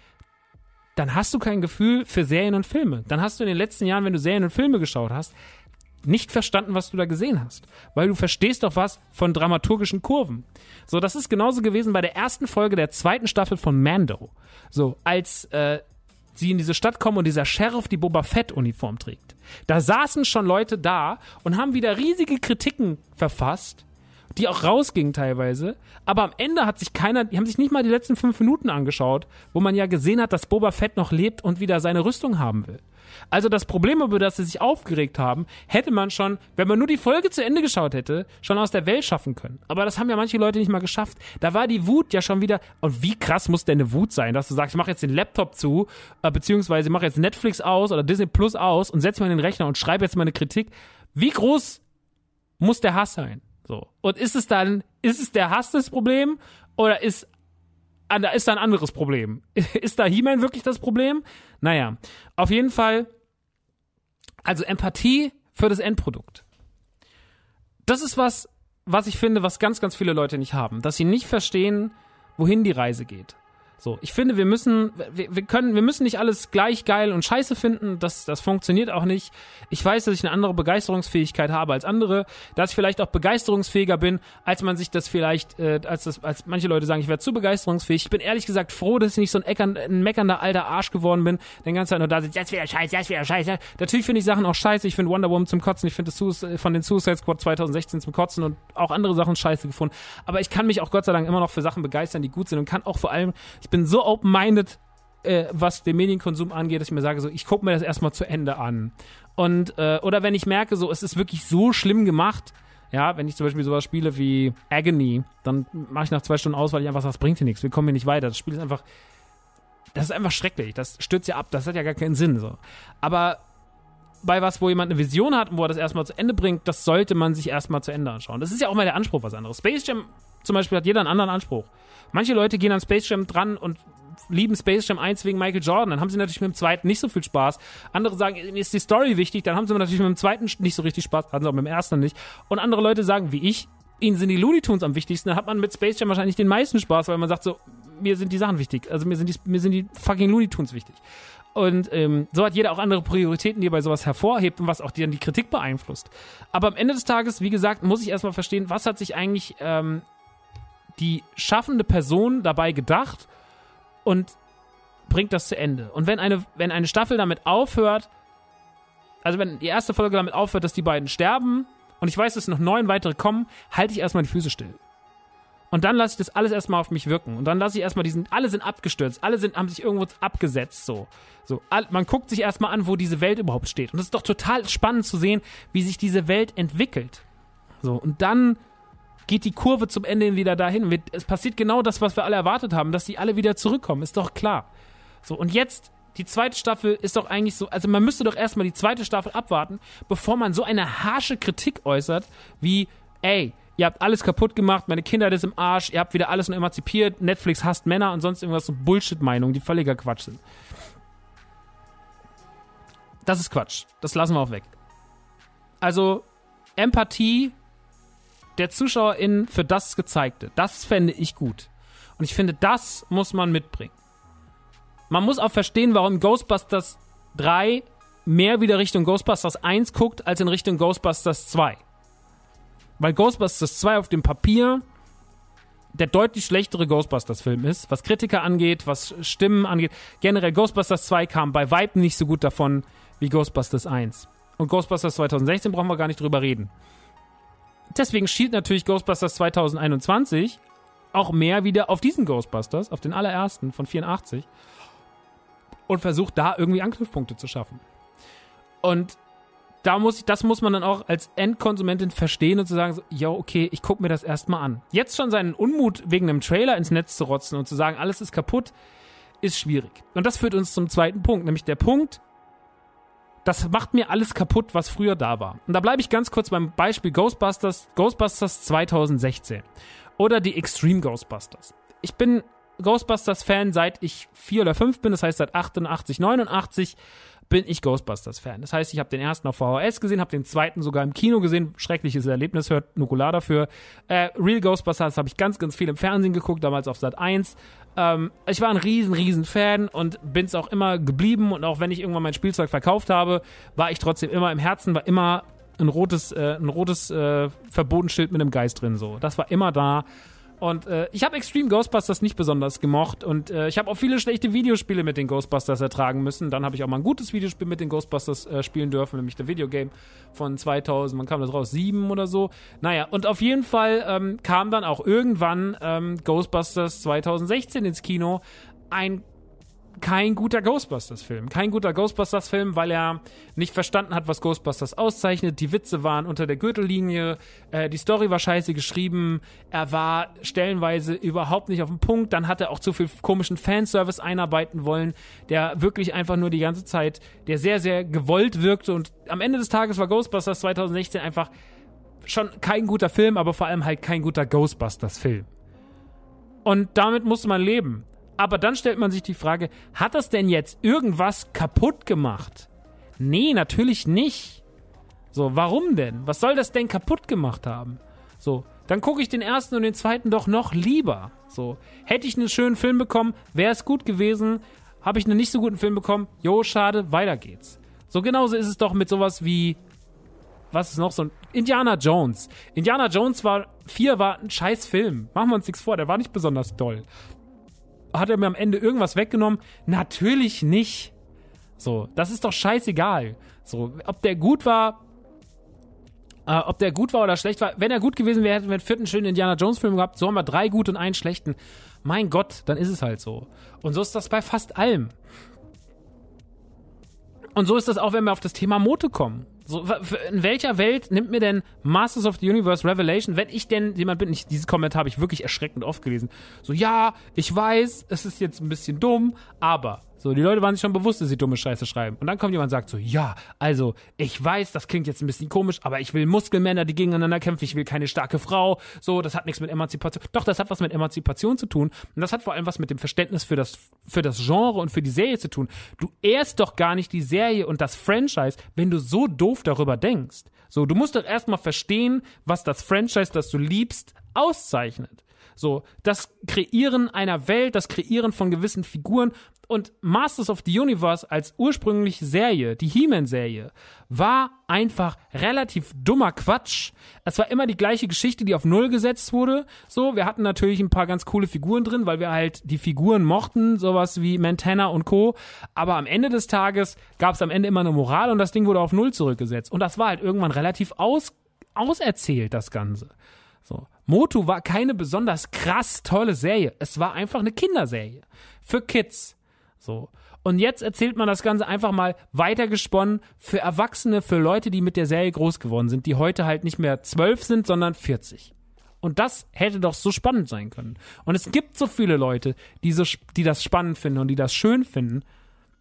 Dann hast du kein Gefühl für Serien und Filme. Dann hast du in den letzten Jahren, wenn du Serien und Filme geschaut hast, nicht verstanden, was du da gesehen hast. Weil du verstehst doch was von dramaturgischen Kurven. So, das ist genauso gewesen bei der ersten Folge der zweiten Staffel von Mando. So, als äh, sie in diese Stadt kommen und dieser Sheriff die Boba Fett-Uniform trägt. Da saßen schon Leute da und haben wieder riesige Kritiken verfasst, die auch rausgingen teilweise. Aber am Ende hat sich keiner, die haben sich nicht mal die letzten fünf Minuten angeschaut, wo man ja gesehen hat, dass Boba Fett noch lebt und wieder seine Rüstung haben will. Also das Problem, über das sie sich aufgeregt haben, hätte man schon, wenn man nur die Folge zu Ende geschaut hätte, schon aus der Welt schaffen können. Aber das haben ja manche Leute nicht mal geschafft. Da war die Wut ja schon wieder. Und wie krass muss denn eine Wut sein, dass du sagst, ich mache jetzt den Laptop zu, äh, beziehungsweise mache jetzt Netflix aus oder Disney Plus aus und setze mal den Rechner und schreibe jetzt meine Kritik. Wie groß muss der Hass sein? So. Und ist es dann, ist es der Hass das Problem oder ist da ist da ein anderes Problem. Ist da He-Man wirklich das Problem? Naja, auf jeden Fall, also Empathie für das Endprodukt. Das ist was, was ich finde, was ganz, ganz viele Leute nicht haben. Dass sie nicht verstehen, wohin die Reise geht. So, ich finde, wir müssen, wir, wir, können, wir müssen nicht alles gleich geil und scheiße finden. Das, das funktioniert auch nicht. Ich weiß, dass ich eine andere Begeisterungsfähigkeit habe als andere, dass ich vielleicht auch begeisterungsfähiger bin, als man sich das vielleicht, äh, als das, als manche Leute sagen, ich werde zu begeisterungsfähig. Ich bin ehrlich gesagt froh, dass ich nicht so ein, Eckern, ein meckernder alter Arsch geworden bin, den ganzen Zeit nur da sitzt, jetzt wieder scheiße, jetzt wieder scheiße. Natürlich finde ich Sachen auch scheiße. Ich finde Wonder Woman zum Kotzen. Ich finde das von den Suicide Squad 2016 zum Kotzen und auch andere Sachen scheiße gefunden. Aber ich kann mich auch Gott sei Dank immer noch für Sachen begeistern, die gut sind und kann auch vor allem, ich bin so open-minded, äh, was den Medienkonsum angeht, dass ich mir sage, so, ich gucke mir das erstmal zu Ende an. Und, äh, oder wenn ich merke, so, es ist wirklich so schlimm gemacht, ja, wenn ich zum Beispiel sowas spiele wie Agony, dann mache ich nach zwei Stunden aus, weil ich einfach sage, das bringt hier nichts, wir kommen hier nicht weiter. Das Spiel ist einfach, das ist einfach schrecklich, das stürzt ja ab, das hat ja gar keinen Sinn, so. Aber bei was, wo jemand eine Vision hat und wo er das erstmal zu Ende bringt, das sollte man sich erstmal zu Ende anschauen. Das ist ja auch mal der Anspruch was anderes. Space Jam zum Beispiel hat jeder einen anderen Anspruch. Manche Leute gehen an Space Jam dran und lieben Space Jam 1 wegen Michael Jordan, dann haben sie natürlich mit dem zweiten nicht so viel Spaß. Andere sagen, ist die Story wichtig, dann haben sie natürlich mit dem zweiten nicht so richtig Spaß, hatten sie auch mit dem ersten nicht. Und andere Leute sagen, wie ich, ihnen sind die Looney Tunes am wichtigsten, dann hat man mit Space Jam wahrscheinlich den meisten Spaß, weil man sagt so, mir sind die Sachen wichtig, also mir sind die, mir sind die fucking Looney Tunes wichtig. Und ähm, so hat jeder auch andere Prioritäten, die er bei sowas hervorhebt und was auch die dann die Kritik beeinflusst. Aber am Ende des Tages, wie gesagt, muss ich erstmal verstehen, was hat sich eigentlich ähm, die schaffende Person dabei gedacht und bringt das zu Ende. Und wenn eine, wenn eine Staffel damit aufhört, also wenn die erste Folge damit aufhört, dass die beiden sterben und ich weiß, dass noch neun weitere kommen, halte ich erstmal die Füße still. Und dann lasse ich das alles erstmal auf mich wirken. Und dann lasse ich erstmal diesen, alle sind abgestürzt, alle sind, haben sich irgendwo abgesetzt, so. So, man guckt sich erstmal an, wo diese Welt überhaupt steht. Und es ist doch total spannend zu sehen, wie sich diese Welt entwickelt. So, und dann geht die Kurve zum Ende wieder dahin. Es passiert genau das, was wir alle erwartet haben, dass die alle wieder zurückkommen, ist doch klar. So, und jetzt, die zweite Staffel ist doch eigentlich so, also man müsste doch erstmal die zweite Staffel abwarten, bevor man so eine harsche Kritik äußert, wie, ey, ihr habt alles kaputt gemacht, meine Kindheit ist im Arsch, ihr habt wieder alles nur emanzipiert, Netflix hasst Männer und sonst irgendwas so Bullshit-Meinungen, die völliger Quatsch sind. Das ist Quatsch. Das lassen wir auch weg. Also, Empathie der ZuschauerInnen für das Gezeigte, das fände ich gut. Und ich finde, das muss man mitbringen. Man muss auch verstehen, warum Ghostbusters 3 mehr wieder Richtung Ghostbusters 1 guckt, als in Richtung Ghostbusters 2. Weil Ghostbusters 2 auf dem Papier der deutlich schlechtere Ghostbusters-Film ist, was Kritiker angeht, was Stimmen angeht. Generell Ghostbusters 2 kam bei Vibe nicht so gut davon wie Ghostbusters 1. Und Ghostbusters 2016 brauchen wir gar nicht drüber reden. Deswegen schielt natürlich Ghostbusters 2021 auch mehr wieder auf diesen Ghostbusters, auf den allerersten von 84 und versucht da irgendwie Anknüpfpunkte zu schaffen. Und da muss ich, das muss man dann auch als Endkonsumentin verstehen und zu sagen, so, ja, okay, ich gucke mir das erstmal an. Jetzt schon seinen Unmut wegen einem Trailer ins Netz zu rotzen und zu sagen, alles ist kaputt, ist schwierig. Und das führt uns zum zweiten Punkt, nämlich der Punkt, das macht mir alles kaputt, was früher da war. Und da bleibe ich ganz kurz beim Beispiel Ghostbusters, Ghostbusters 2016 oder die Extreme Ghostbusters. Ich bin Ghostbusters-Fan seit ich vier oder fünf bin, das heißt seit 88, 89. bin ich Ghostbusters-Fan. Das heißt, ich habe den ersten auf VHS gesehen, habe den zweiten sogar im Kino gesehen. Schreckliches Erlebnis, hört Nukular dafür. Äh, Real Ghostbusters habe ich ganz, ganz viel im Fernsehen geguckt, damals auf Sat 1. Ähm, ich war ein riesen, riesen Fan und bin es auch immer geblieben. Und auch wenn ich irgendwann mein Spielzeug verkauft habe, war ich trotzdem immer im Herzen, war immer ein rotes, äh, ein rotes äh, Verbotenschild mit einem Geist drin. So, das war immer da. Und äh, ich habe Extreme Ghostbusters nicht besonders gemocht und äh, ich habe auch viele schlechte Videospiele mit den Ghostbusters ertragen müssen. Dann habe ich auch mal ein gutes Videospiel mit den Ghostbusters äh, spielen dürfen, nämlich der Videogame von 2000, man kam das raus, 7 oder so. Naja, und auf jeden Fall ähm, kam dann auch irgendwann ähm, Ghostbusters 2016 ins Kino. Ein kein guter Ghostbusters-Film. Kein guter Ghostbusters-Film, weil er nicht verstanden hat, was Ghostbusters auszeichnet. Die Witze waren unter der Gürtellinie, äh, die Story war scheiße geschrieben, er war stellenweise überhaupt nicht auf dem Punkt. Dann hat er auch zu viel komischen Fanservice einarbeiten wollen, der wirklich einfach nur die ganze Zeit, der sehr, sehr gewollt wirkte. Und am Ende des Tages war Ghostbusters 2016 einfach schon kein guter Film, aber vor allem halt kein guter Ghostbusters-Film. Und damit musste man leben. Aber dann stellt man sich die Frage, hat das denn jetzt irgendwas kaputt gemacht? Nee, natürlich nicht. So, warum denn? Was soll das denn kaputt gemacht haben? So, dann gucke ich den ersten und den zweiten doch noch lieber. So, hätte ich einen schönen Film bekommen, wäre es gut gewesen. Habe ich einen nicht so guten Film bekommen, jo, schade, weiter geht's. So genauso ist es doch mit sowas wie was ist noch so ein Indiana Jones. Indiana Jones war 4 war ein scheiß Film. Machen wir uns nichts vor, der war nicht besonders doll hat er mir am Ende irgendwas weggenommen? Natürlich nicht. So, das ist doch scheißegal. So, ob der gut war, äh, ob der gut war oder schlecht war. Wenn er gut gewesen wäre, hätten wir einen vierten schönen Indiana Jones Film gehabt. So haben wir drei gute und einen schlechten. Mein Gott, dann ist es halt so. Und so ist das bei fast allem. Und so ist das auch, wenn wir auf das Thema Moto kommen. So, in welcher Welt nimmt mir denn Masters of the Universe Revelation, wenn ich denn jemand bin, ich, dieses Kommentar habe ich wirklich erschreckend oft gelesen. So, ja, ich weiß, es ist jetzt ein bisschen dumm, aber so, die Leute waren sich schon bewusst, dass sie dumme Scheiße schreiben. Und dann kommt jemand und sagt so, ja, also, ich weiß, das klingt jetzt ein bisschen komisch, aber ich will Muskelmänner, die gegeneinander kämpfen, ich will keine starke Frau, so, das hat nichts mit Emanzipation. Doch, das hat was mit Emanzipation zu tun. Und das hat vor allem was mit dem Verständnis für das, für das Genre und für die Serie zu tun. Du ehrst doch gar nicht die Serie und das Franchise, wenn du so doof darüber denkst. So, du musst doch erstmal verstehen, was das Franchise, das du liebst, auszeichnet. So, das Kreieren einer Welt, das Kreieren von gewissen Figuren und Masters of the Universe als ursprüngliche Serie, die He-Man-Serie, war einfach relativ dummer Quatsch. Es war immer die gleiche Geschichte, die auf Null gesetzt wurde. So, wir hatten natürlich ein paar ganz coole Figuren drin, weil wir halt die Figuren mochten, sowas wie Montana und Co. Aber am Ende des Tages gab es am Ende immer eine Moral und das Ding wurde auf Null zurückgesetzt. Und das war halt irgendwann relativ aus, auserzählt, das Ganze. So. Motu war keine besonders krass tolle Serie. Es war einfach eine Kinderserie. Für Kids. So. Und jetzt erzählt man das Ganze einfach mal weitergesponnen für Erwachsene, für Leute, die mit der Serie groß geworden sind, die heute halt nicht mehr zwölf sind, sondern 40. Und das hätte doch so spannend sein können. Und es gibt so viele Leute, die, so, die das spannend finden und die das schön finden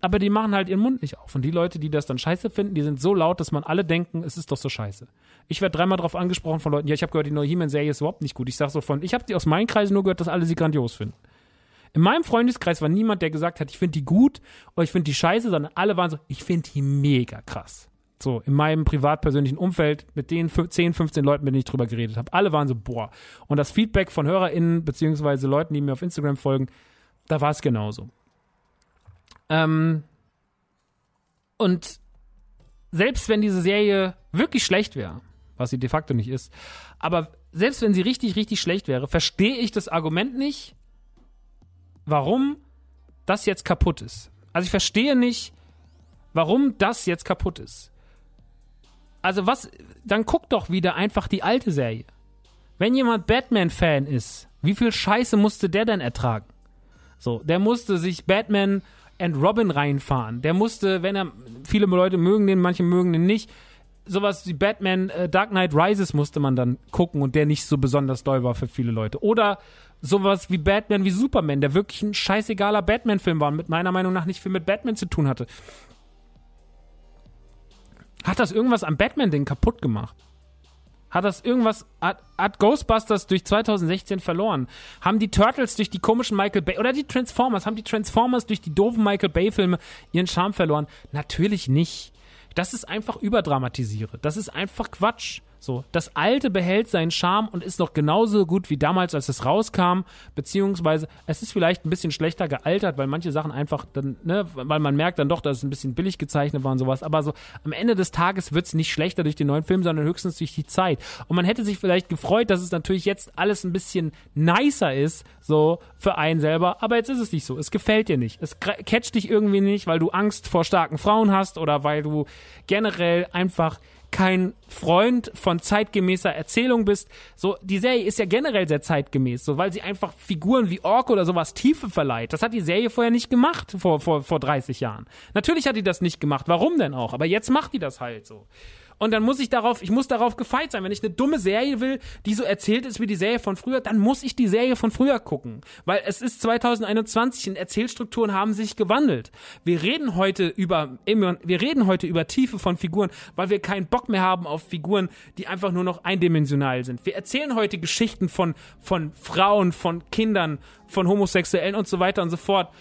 aber die machen halt ihren Mund nicht auf. Und die Leute, die das dann scheiße finden, die sind so laut, dass man alle denken, es ist doch so scheiße. Ich werde dreimal darauf angesprochen von Leuten, ja, ich habe gehört, die neue He-Man-Serie ist überhaupt nicht gut. Ich sage so von, ich habe die aus meinen Kreisen nur gehört, dass alle sie grandios finden. In meinem Freundeskreis war niemand, der gesagt hat, ich finde die gut oder ich finde die scheiße, sondern alle waren so, ich finde die mega krass. So, in meinem privat-persönlichen Umfeld, mit den 10, 15 Leuten, mit denen ich drüber geredet habe, alle waren so, boah. Und das Feedback von HörerInnen, beziehungsweise Leuten, die mir auf Instagram folgen, da war es genauso. Ähm, und selbst wenn diese Serie wirklich schlecht wäre, was sie de facto nicht ist, aber selbst wenn sie richtig, richtig schlecht wäre, verstehe ich das Argument nicht, warum das jetzt kaputt ist. Also ich verstehe nicht, warum das jetzt kaputt ist. Also was, dann guck doch wieder einfach die alte Serie. Wenn jemand Batman-Fan ist, wie viel Scheiße musste der denn ertragen? So, der musste sich Batman and Robin reinfahren. Der musste, wenn er, viele Leute mögen den, manche mögen den nicht. Sowas wie Batman äh, Dark Knight Rises musste man dann gucken und der nicht so besonders doll war für viele Leute. Oder sowas wie Batman wie Superman, der wirklich ein scheißegaler Batman-Film war und mit meiner Meinung nach nicht viel mit Batman zu tun hatte. Hat das irgendwas am Batman-Ding kaputt gemacht? Hat das irgendwas, hat, hat Ghostbusters durch 2016 verloren? Haben die Turtles durch die komischen Michael Bay, oder die Transformers, haben die Transformers durch die doofen Michael Bay Filme ihren Charme verloren? Natürlich nicht. Das ist einfach überdramatisiere. Das ist einfach Quatsch. So, das Alte behält seinen Charme und ist noch genauso gut wie damals, als es rauskam, beziehungsweise es ist vielleicht ein bisschen schlechter gealtert, weil manche Sachen einfach dann, ne, weil man merkt dann doch, dass es ein bisschen billig gezeichnet war und sowas, aber so am Ende des Tages wird es nicht schlechter durch den neuen Film, sondern höchstens durch die Zeit. Und man hätte sich vielleicht gefreut, dass es natürlich jetzt alles ein bisschen nicer ist, so für einen selber, aber jetzt ist es nicht so. Es gefällt dir nicht. Es catcht dich irgendwie nicht, weil du Angst vor starken Frauen hast oder weil du generell einfach kein Freund von zeitgemäßer Erzählung bist. So, die Serie ist ja generell sehr zeitgemäß, so, weil sie einfach Figuren wie Ork oder sowas Tiefe verleiht. Das hat die Serie vorher nicht gemacht, vor, vor, vor 30 Jahren. Natürlich hat die das nicht gemacht. Warum denn auch? Aber jetzt macht die das halt so. Und dann muss ich darauf, ich muss darauf gefeit sein. Wenn ich eine dumme Serie will, die so erzählt ist wie die Serie von früher, dann muss ich die Serie von früher gucken. Weil es ist 2021 und Erzählstrukturen haben sich gewandelt. Wir reden heute über, wir reden heute über Tiefe von Figuren, weil wir keinen Bock mehr haben auf Figuren, die einfach nur noch eindimensional sind. Wir erzählen heute Geschichten von, von Frauen, von Kindern, von Homosexuellen und so weiter und so fort,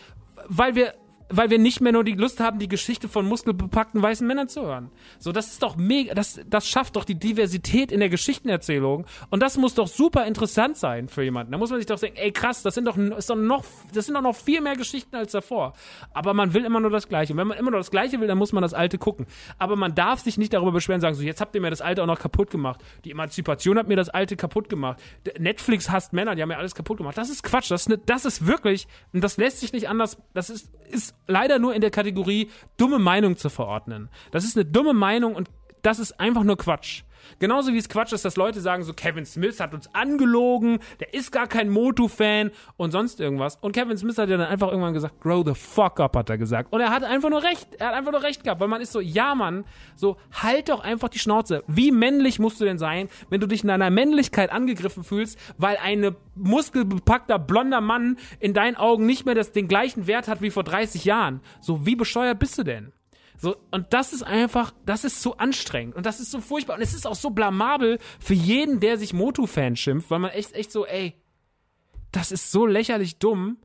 weil wir weil wir nicht mehr nur die Lust haben, die Geschichte von muskelbepackten weißen Männern zu hören. So, das ist doch mega, das, das schafft doch die Diversität in der Geschichtenerzählung. Und das muss doch super interessant sein für jemanden. Da muss man sich doch denken, ey krass, das sind doch, ist doch noch, das sind doch noch viel mehr Geschichten als davor. Aber man will immer nur das Gleiche. Und wenn man immer nur das Gleiche will, dann muss man das Alte gucken. Aber man darf sich nicht darüber beschweren, sagen so, jetzt habt ihr mir das Alte auch noch kaputt gemacht. Die Emanzipation hat mir das Alte kaputt gemacht. Netflix hasst Männer, die haben mir alles kaputt gemacht. Das ist Quatsch. Das ist, ne, das ist wirklich, und das lässt sich nicht anders, das ist, ist leider nur in der Kategorie dumme Meinung zu verordnen. Das ist eine dumme Meinung und das ist einfach nur Quatsch. Genauso wie es Quatsch ist, dass Leute sagen, so Kevin Smith hat uns angelogen, der ist gar kein Motu-Fan und sonst irgendwas. Und Kevin Smith hat ja dann einfach irgendwann gesagt, grow the fuck up, hat er gesagt. Und er hat einfach nur recht. Er hat einfach nur recht gehabt, weil man ist so, ja Mann, so halt doch einfach die Schnauze. Wie männlich musst du denn sein, wenn du dich in deiner Männlichkeit angegriffen fühlst, weil ein muskelbepackter blonder Mann in deinen Augen nicht mehr das, den gleichen Wert hat wie vor 30 Jahren? So, wie bescheuert bist du denn? So, und das ist einfach, das ist so anstrengend und das ist so furchtbar und es ist auch so blamabel für jeden, der sich Motu-Fan schimpft, weil man echt, echt so, ey, das ist so lächerlich dumm.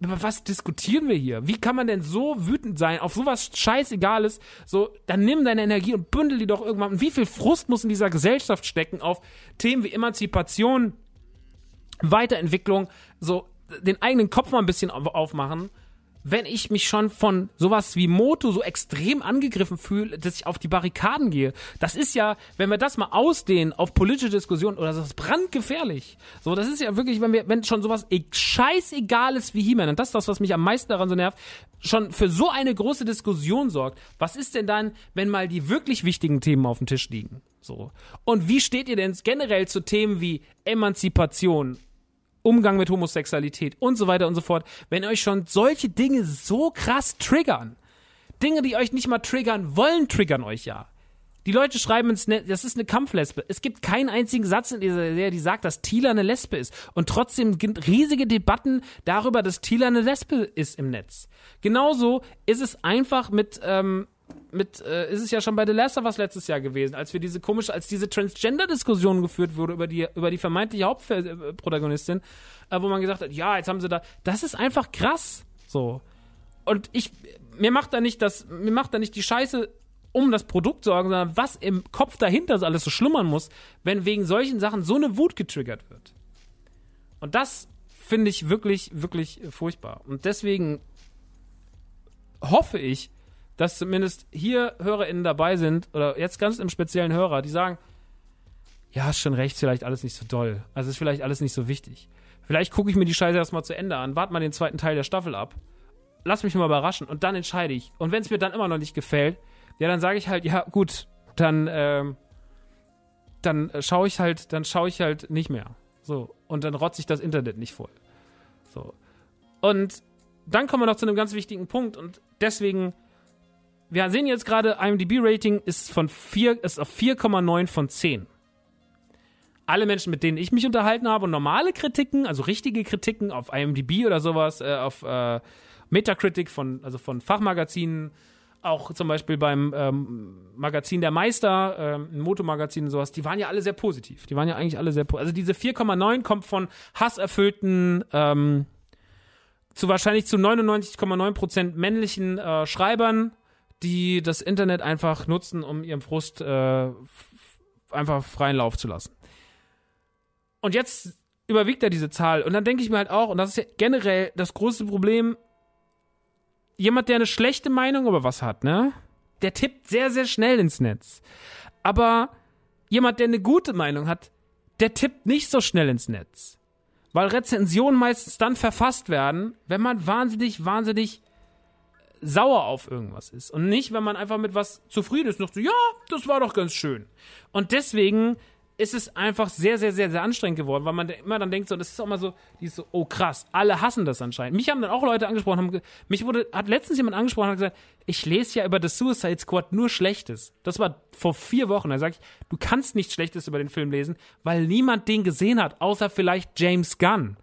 Über was diskutieren wir hier? Wie kann man denn so wütend sein auf sowas scheißegales? So, dann nimm deine Energie und bündel die doch irgendwann. Und wie viel Frust muss in dieser Gesellschaft stecken auf Themen wie Emanzipation, Weiterentwicklung, so den eigenen Kopf mal ein bisschen aufmachen wenn ich mich schon von sowas wie Moto so extrem angegriffen fühle, dass ich auf die Barrikaden gehe. Das ist ja, wenn wir das mal ausdehnen auf politische Diskussionen, oder das ist brandgefährlich. So, das ist ja wirklich, wenn wir, wenn schon sowas e scheißegal ist wie He-Man, und das ist das, was mich am meisten daran so nervt, schon für so eine große Diskussion sorgt. Was ist denn dann, wenn mal die wirklich wichtigen Themen auf dem Tisch liegen? So. Und wie steht ihr denn generell zu Themen wie Emanzipation, Umgang mit Homosexualität und so weiter und so fort, wenn euch schon solche Dinge so krass triggern, Dinge, die euch nicht mal triggern wollen, triggern euch ja. Die Leute schreiben ins Netz, das ist eine Kampflesbe. Es gibt keinen einzigen Satz in dieser Serie, die sagt, dass Tila eine Lesbe ist. Und trotzdem gibt riesige Debatten darüber, dass Tila eine Lesbe ist im Netz. Genauso ist es einfach mit, ähm, mit, äh, ist es ja schon bei The Last of Us letztes Jahr gewesen, als wir diese komische, als diese Transgender-Diskussion geführt wurde über die, über die vermeintliche Hauptprotagonistin, äh, wo man gesagt hat, ja, jetzt haben sie da, das ist einfach krass, so. Und ich, mir macht da nicht das, mir macht da nicht die Scheiße um das Produkt sorgen, sondern was im Kopf dahinter so alles so schlummern muss, wenn wegen solchen Sachen so eine Wut getriggert wird. Und das finde ich wirklich, wirklich furchtbar. Und deswegen hoffe ich, dass zumindest hier HörerInnen dabei sind, oder jetzt ganz im speziellen Hörer, die sagen, ja, ist schon recht, vielleicht alles nicht so doll. Also ist vielleicht alles nicht so wichtig. Vielleicht gucke ich mir die Scheiße erstmal zu Ende an, warte mal den zweiten Teil der Staffel ab, lass mich mal überraschen und dann entscheide ich. Und wenn es mir dann immer noch nicht gefällt, ja, dann sage ich halt, ja, gut, dann, ähm, dann schaue ich halt, dann schaue ich halt nicht mehr. So. Und dann rotze ich das Internet nicht voll. So. Und dann kommen wir noch zu einem ganz wichtigen Punkt und deswegen wir sehen jetzt gerade, IMDb-Rating ist von 4, ist auf 4,9 von 10. Alle Menschen, mit denen ich mich unterhalten habe, und normale Kritiken, also richtige Kritiken auf IMDb oder sowas, äh, auf äh, Metacritic von, also von Fachmagazinen, auch zum Beispiel beim ähm, Magazin der Meister, ähm, Motomagazin und sowas, die waren ja alle sehr positiv. Die waren ja eigentlich alle sehr positiv. Also diese 4,9 kommt von hasserfüllten, ähm, zu wahrscheinlich zu 99,9% männlichen äh, Schreibern, die das Internet einfach nutzen, um ihrem Frust äh, einfach freien Lauf zu lassen. Und jetzt überwiegt er diese Zahl. Und dann denke ich mir halt auch, und das ist ja generell das große Problem jemand, der eine schlechte Meinung über was hat, ne? Der tippt sehr, sehr schnell ins Netz. Aber jemand, der eine gute Meinung hat, der tippt nicht so schnell ins Netz. Weil Rezensionen meistens dann verfasst werden, wenn man wahnsinnig, wahnsinnig sauer auf irgendwas ist. Und nicht, wenn man einfach mit was zufrieden ist. Noch so, ja, das war doch ganz schön. Und deswegen ist es einfach sehr, sehr, sehr, sehr anstrengend geworden, weil man immer dann denkt, so, das ist auch mal so, die ist so, oh krass, alle hassen das anscheinend. Mich haben dann auch Leute angesprochen, haben, mich wurde, hat letztens jemand angesprochen und gesagt, ich lese ja über The Suicide Squad nur Schlechtes. Das war vor vier Wochen. Da sage ich, du kannst nichts Schlechtes über den Film lesen, weil niemand den gesehen hat, außer vielleicht James Gunn.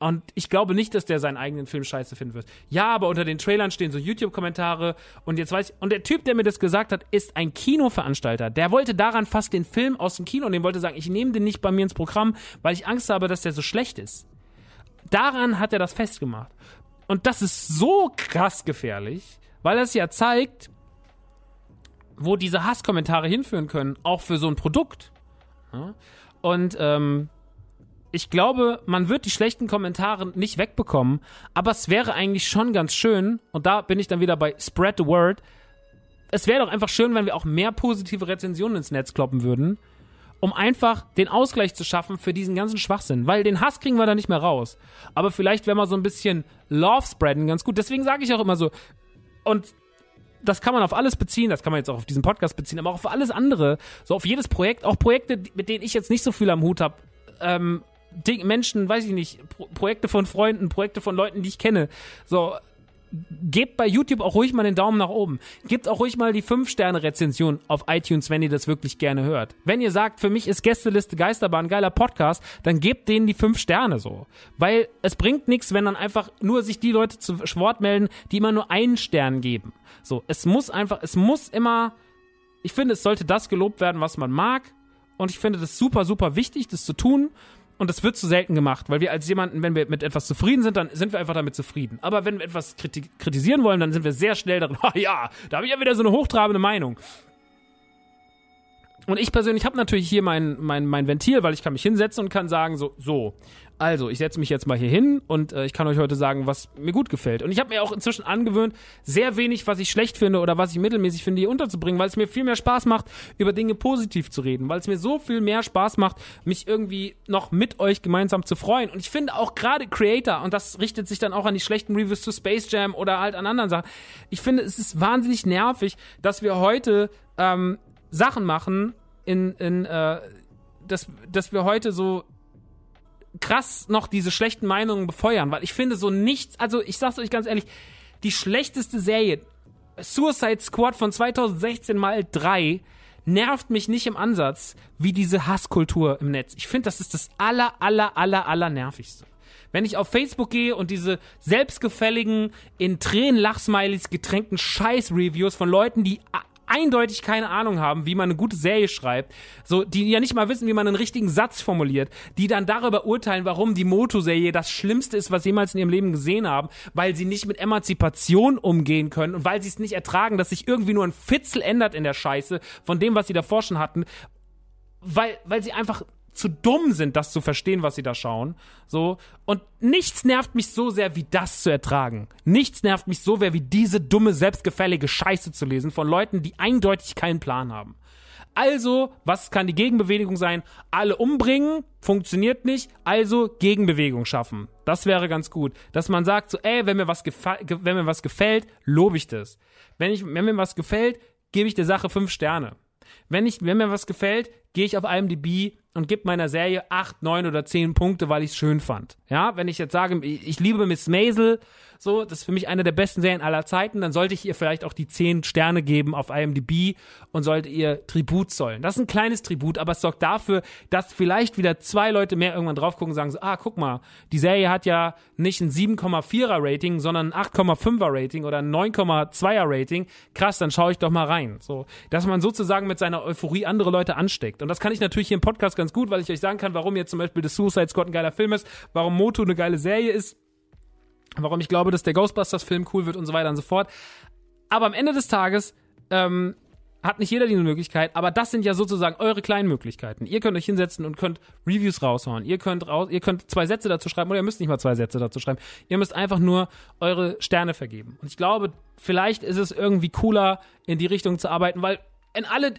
Und ich glaube nicht, dass der seinen eigenen Film scheiße finden wird. Ja, aber unter den Trailern stehen so YouTube-Kommentare und jetzt weiß ich, und der Typ, der mir das gesagt hat, ist ein Kinoveranstalter. Der wollte daran fast den Film aus dem Kino nehmen, wollte sagen, ich nehme den nicht bei mir ins Programm, weil ich Angst habe, dass der so schlecht ist. Daran hat er das festgemacht. Und das ist so krass gefährlich, weil das ja zeigt, wo diese Hasskommentare hinführen können, auch für so ein Produkt. Und ähm, ich glaube, man wird die schlechten Kommentare nicht wegbekommen, aber es wäre eigentlich schon ganz schön, und da bin ich dann wieder bei Spread the Word, es wäre doch einfach schön, wenn wir auch mehr positive Rezensionen ins Netz kloppen würden, um einfach den Ausgleich zu schaffen für diesen ganzen Schwachsinn. Weil den Hass kriegen wir da nicht mehr raus. Aber vielleicht wäre mal so ein bisschen Love spreaden ganz gut. Deswegen sage ich auch immer so, und das kann man auf alles beziehen, das kann man jetzt auch auf diesen Podcast beziehen, aber auch auf alles andere, so auf jedes Projekt, auch Projekte, mit denen ich jetzt nicht so viel am Hut habe, ähm, Ding, Menschen, weiß ich nicht, Pro Projekte von Freunden, Projekte von Leuten, die ich kenne. So, gebt bei YouTube auch ruhig mal den Daumen nach oben. Gebt auch ruhig mal die 5-Sterne-Rezension auf iTunes, wenn ihr das wirklich gerne hört. Wenn ihr sagt, für mich ist Gästeliste Geisterbahn ein geiler Podcast, dann gebt denen die 5 Sterne so. Weil es bringt nichts, wenn dann einfach nur sich die Leute zu Wort melden, die immer nur einen Stern geben. So, es muss einfach, es muss immer, ich finde, es sollte das gelobt werden, was man mag. Und ich finde das super, super wichtig, das zu tun. Und das wird zu selten gemacht, weil wir als jemanden, wenn wir mit etwas zufrieden sind, dann sind wir einfach damit zufrieden. Aber wenn wir etwas kritisieren wollen, dann sind wir sehr schnell darin, ah ja, da habe ich ja wieder so eine hochtrabende Meinung. Und ich persönlich habe natürlich hier mein, mein, mein Ventil, weil ich kann mich hinsetzen und kann sagen, so, so, also, ich setze mich jetzt mal hier hin und äh, ich kann euch heute sagen, was mir gut gefällt. Und ich habe mir auch inzwischen angewöhnt, sehr wenig, was ich schlecht finde oder was ich mittelmäßig finde, hier unterzubringen, weil es mir viel mehr Spaß macht, über Dinge positiv zu reden, weil es mir so viel mehr Spaß macht, mich irgendwie noch mit euch gemeinsam zu freuen. Und ich finde auch gerade Creator, und das richtet sich dann auch an die schlechten Reviews zu Space Jam oder halt an anderen Sachen, ich finde, es ist wahnsinnig nervig, dass wir heute ähm, Sachen machen, in, in äh, dass, dass wir heute so krass noch diese schlechten Meinungen befeuern, weil ich finde so nichts, also ich sag's euch ganz ehrlich, die schlechteste Serie, Suicide Squad von 2016 mal 3, nervt mich nicht im Ansatz wie diese Hasskultur im Netz. Ich finde, das ist das aller, aller, aller, aller nervigste. Wenn ich auf Facebook gehe und diese selbstgefälligen, in Tränen Lachsmilies getränkten Scheiß-Reviews von Leuten, die eindeutig keine Ahnung haben, wie man eine gute Serie schreibt, so die ja nicht mal wissen, wie man einen richtigen Satz formuliert, die dann darüber urteilen, warum die Moto-Serie das Schlimmste ist, was sie jemals in ihrem Leben gesehen haben, weil sie nicht mit Emanzipation umgehen können und weil sie es nicht ertragen, dass sich irgendwie nur ein Fitzel ändert in der Scheiße von dem, was sie davor schon hatten, weil, weil sie einfach zu dumm sind, das zu verstehen, was sie da schauen. So. Und nichts nervt mich so sehr, wie das zu ertragen. Nichts nervt mich so sehr, wie diese dumme, selbstgefällige Scheiße zu lesen von Leuten, die eindeutig keinen Plan haben. Also, was kann die Gegenbewegung sein? Alle umbringen, funktioniert nicht, also Gegenbewegung schaffen. Das wäre ganz gut. Dass man sagt so, ey, wenn mir was, wenn mir was gefällt, lobe ich das. Wenn, ich, wenn mir was gefällt, gebe ich der Sache fünf Sterne. Wenn, ich, wenn mir was gefällt, gehe ich auf IMDb und gebe meiner Serie acht, neun oder zehn Punkte, weil ich es schön fand. Ja, wenn ich jetzt sage, ich liebe Miss Maisel, so, das ist für mich eine der besten Serien aller Zeiten, dann sollte ich ihr vielleicht auch die zehn Sterne geben auf IMDb und sollte ihr Tribut zollen. Das ist ein kleines Tribut, aber es sorgt dafür, dass vielleicht wieder zwei Leute mehr irgendwann drauf gucken und sagen so, ah, guck mal, die Serie hat ja nicht ein 7,4er Rating, sondern ein 8,5er Rating oder ein 9,2er Rating. Krass, dann schaue ich doch mal rein. So, dass man sozusagen mit seiner Euphorie andere Leute ansteckt. Und das kann ich natürlich hier im Podcast ganz gut, weil ich euch sagen kann, warum jetzt zum Beispiel The Suicide Squad ein geiler Film ist, warum Moto eine geile Serie ist warum ich glaube, dass der Ghostbusters-Film cool wird und so weiter und so fort. Aber am Ende des Tages ähm, hat nicht jeder diese Möglichkeit, aber das sind ja sozusagen eure kleinen Möglichkeiten. Ihr könnt euch hinsetzen und könnt Reviews raushauen. Ihr könnt raus, ihr könnt zwei Sätze dazu schreiben oder ihr müsst nicht mal zwei Sätze dazu schreiben. Ihr müsst einfach nur eure Sterne vergeben. Und ich glaube, vielleicht ist es irgendwie cooler, in die Richtung zu arbeiten, weil in alle,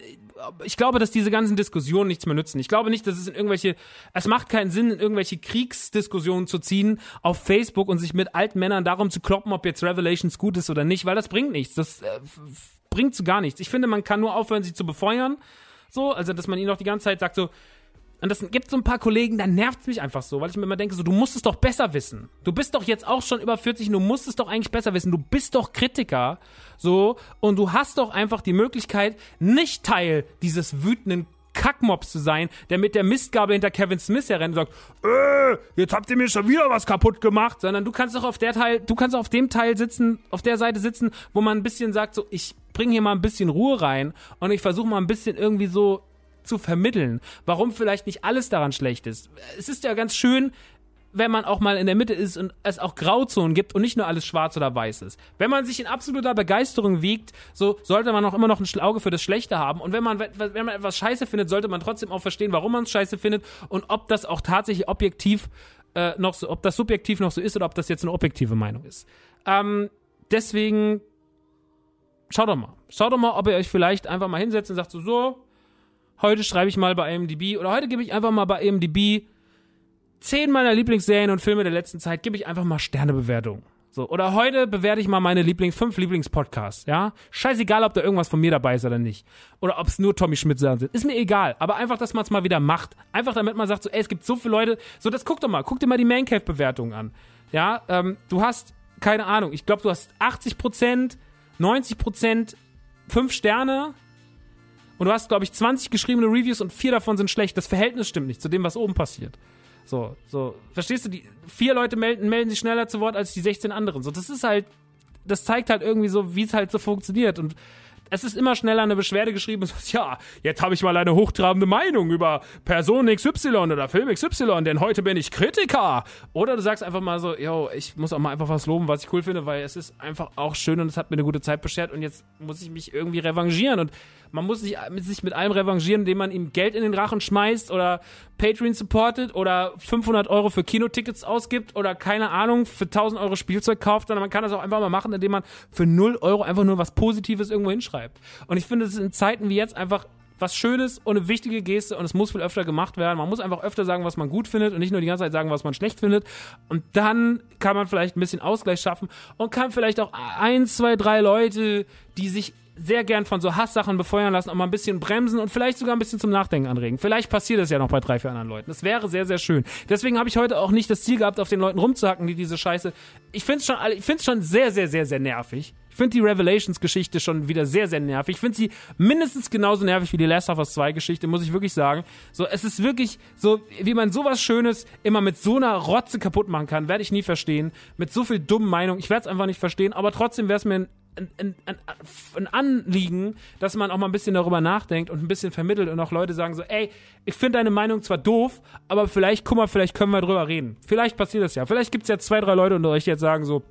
ich glaube, dass diese ganzen Diskussionen nichts mehr nützen. Ich glaube nicht, dass es in irgendwelche, es macht keinen Sinn, in irgendwelche Kriegsdiskussionen zu ziehen auf Facebook und sich mit alten Männern darum zu kloppen, ob jetzt Revelations gut ist oder nicht, weil das bringt nichts. Das äh, bringt zu gar nichts. Ich finde, man kann nur aufhören, sie zu befeuern. So, also, dass man ihnen auch die ganze Zeit sagt so, und das gibt so ein paar Kollegen, da nervt es mich einfach so, weil ich mir immer denke, so, du musst es doch besser wissen. Du bist doch jetzt auch schon über 40 und du musst es doch eigentlich besser wissen. Du bist doch Kritiker, so, und du hast doch einfach die Möglichkeit, nicht Teil dieses wütenden Kackmobs zu sein, der mit der Mistgabel hinter Kevin Smith herrennt und sagt, äh, jetzt habt ihr mir schon wieder was kaputt gemacht, sondern du kannst doch auf der Teil, du kannst auf dem Teil sitzen, auf der Seite sitzen, wo man ein bisschen sagt, so, ich bringe hier mal ein bisschen Ruhe rein und ich versuche mal ein bisschen irgendwie so zu vermitteln, warum vielleicht nicht alles daran schlecht ist. Es ist ja ganz schön, wenn man auch mal in der Mitte ist und es auch Grauzonen gibt und nicht nur alles schwarz oder weiß ist. Wenn man sich in absoluter Begeisterung wiegt, so sollte man auch immer noch ein Auge für das Schlechte haben. Und wenn man, wenn man etwas scheiße findet, sollte man trotzdem auch verstehen, warum man es scheiße findet und ob das auch tatsächlich objektiv äh, noch so, ob das subjektiv noch so ist oder ob das jetzt eine objektive Meinung ist. Ähm, deswegen, schaut doch mal. Schaut doch mal, ob ihr euch vielleicht einfach mal hinsetzt und sagt so, so, heute schreibe ich mal bei IMDb oder heute gebe ich einfach mal bei IMDb zehn meiner Lieblingsserien und Filme der letzten Zeit, gebe ich einfach mal Sternebewertungen. So, oder heute bewerte ich mal meine Lieblings, fünf Lieblingspodcasts, ja? Scheißegal, ob da irgendwas von mir dabei ist oder nicht. Oder ob es nur Tommy Schmidt sind. Ist mir egal. Aber einfach, dass man es mal wieder macht. Einfach damit man sagt, so, ey, es gibt so viele Leute. So, das guck doch mal. Guck dir mal die Mancave-Bewertungen an. Ja, ähm, du hast, keine Ahnung, ich glaube, du hast 80 Prozent, 90 Prozent, fünf Sterne, und du hast, glaube ich, 20 geschriebene Reviews und vier davon sind schlecht. Das Verhältnis stimmt nicht zu dem, was oben passiert. So, so, verstehst du? Die vier Leute melden, melden sich schneller zu Wort als die 16 anderen. So, das ist halt, das zeigt halt irgendwie so, wie es halt so funktioniert. Und es ist immer schneller eine Beschwerde geschrieben, so, ja, jetzt habe ich mal eine hochtrabende Meinung über Person XY oder Film XY, denn heute bin ich Kritiker. Oder du sagst einfach mal so, yo, ich muss auch mal einfach was loben, was ich cool finde, weil es ist einfach auch schön und es hat mir eine gute Zeit beschert und jetzt muss ich mich irgendwie revanchieren und man muss sich, sich mit allem revanchieren, indem man ihm Geld in den Rachen schmeißt oder Patreon supportet oder 500 Euro für Kinotickets ausgibt oder keine Ahnung, für 1000 Euro Spielzeug kauft, sondern man kann das auch einfach mal machen, indem man für 0 Euro einfach nur was Positives irgendwo hinschreibt. Und ich finde, es in Zeiten wie jetzt einfach was Schönes und eine wichtige Geste und es muss viel öfter gemacht werden. Man muss einfach öfter sagen, was man gut findet und nicht nur die ganze Zeit sagen, was man schlecht findet. Und dann kann man vielleicht ein bisschen Ausgleich schaffen und kann vielleicht auch ein, zwei, drei Leute, die sich sehr gern von so Hasssachen befeuern lassen, auch mal ein bisschen bremsen und vielleicht sogar ein bisschen zum Nachdenken anregen. Vielleicht passiert das ja noch bei drei, vier anderen Leuten. Das wäre sehr, sehr schön. Deswegen habe ich heute auch nicht das Ziel gehabt, auf den Leuten rumzuhacken, die diese Scheiße. Ich finde es schon, schon sehr, sehr, sehr, sehr nervig. Ich finde die Revelations-Geschichte schon wieder sehr, sehr nervig. Ich finde sie mindestens genauso nervig wie die Last of Us 2-Geschichte, muss ich wirklich sagen. So, es ist wirklich so, wie man sowas Schönes immer mit so einer Rotze kaputt machen kann, werde ich nie verstehen. Mit so viel dummen Meinungen, ich werde es einfach nicht verstehen, aber trotzdem wäre es mir ein ein, ein, Anliegen, dass man auch mal ein bisschen darüber nachdenkt und ein bisschen vermittelt und auch Leute sagen so, ey, ich finde deine Meinung zwar doof, aber vielleicht, guck mal, vielleicht können wir drüber reden. Vielleicht passiert das ja. Vielleicht gibt es ja zwei, drei Leute unter euch, die jetzt sagen so,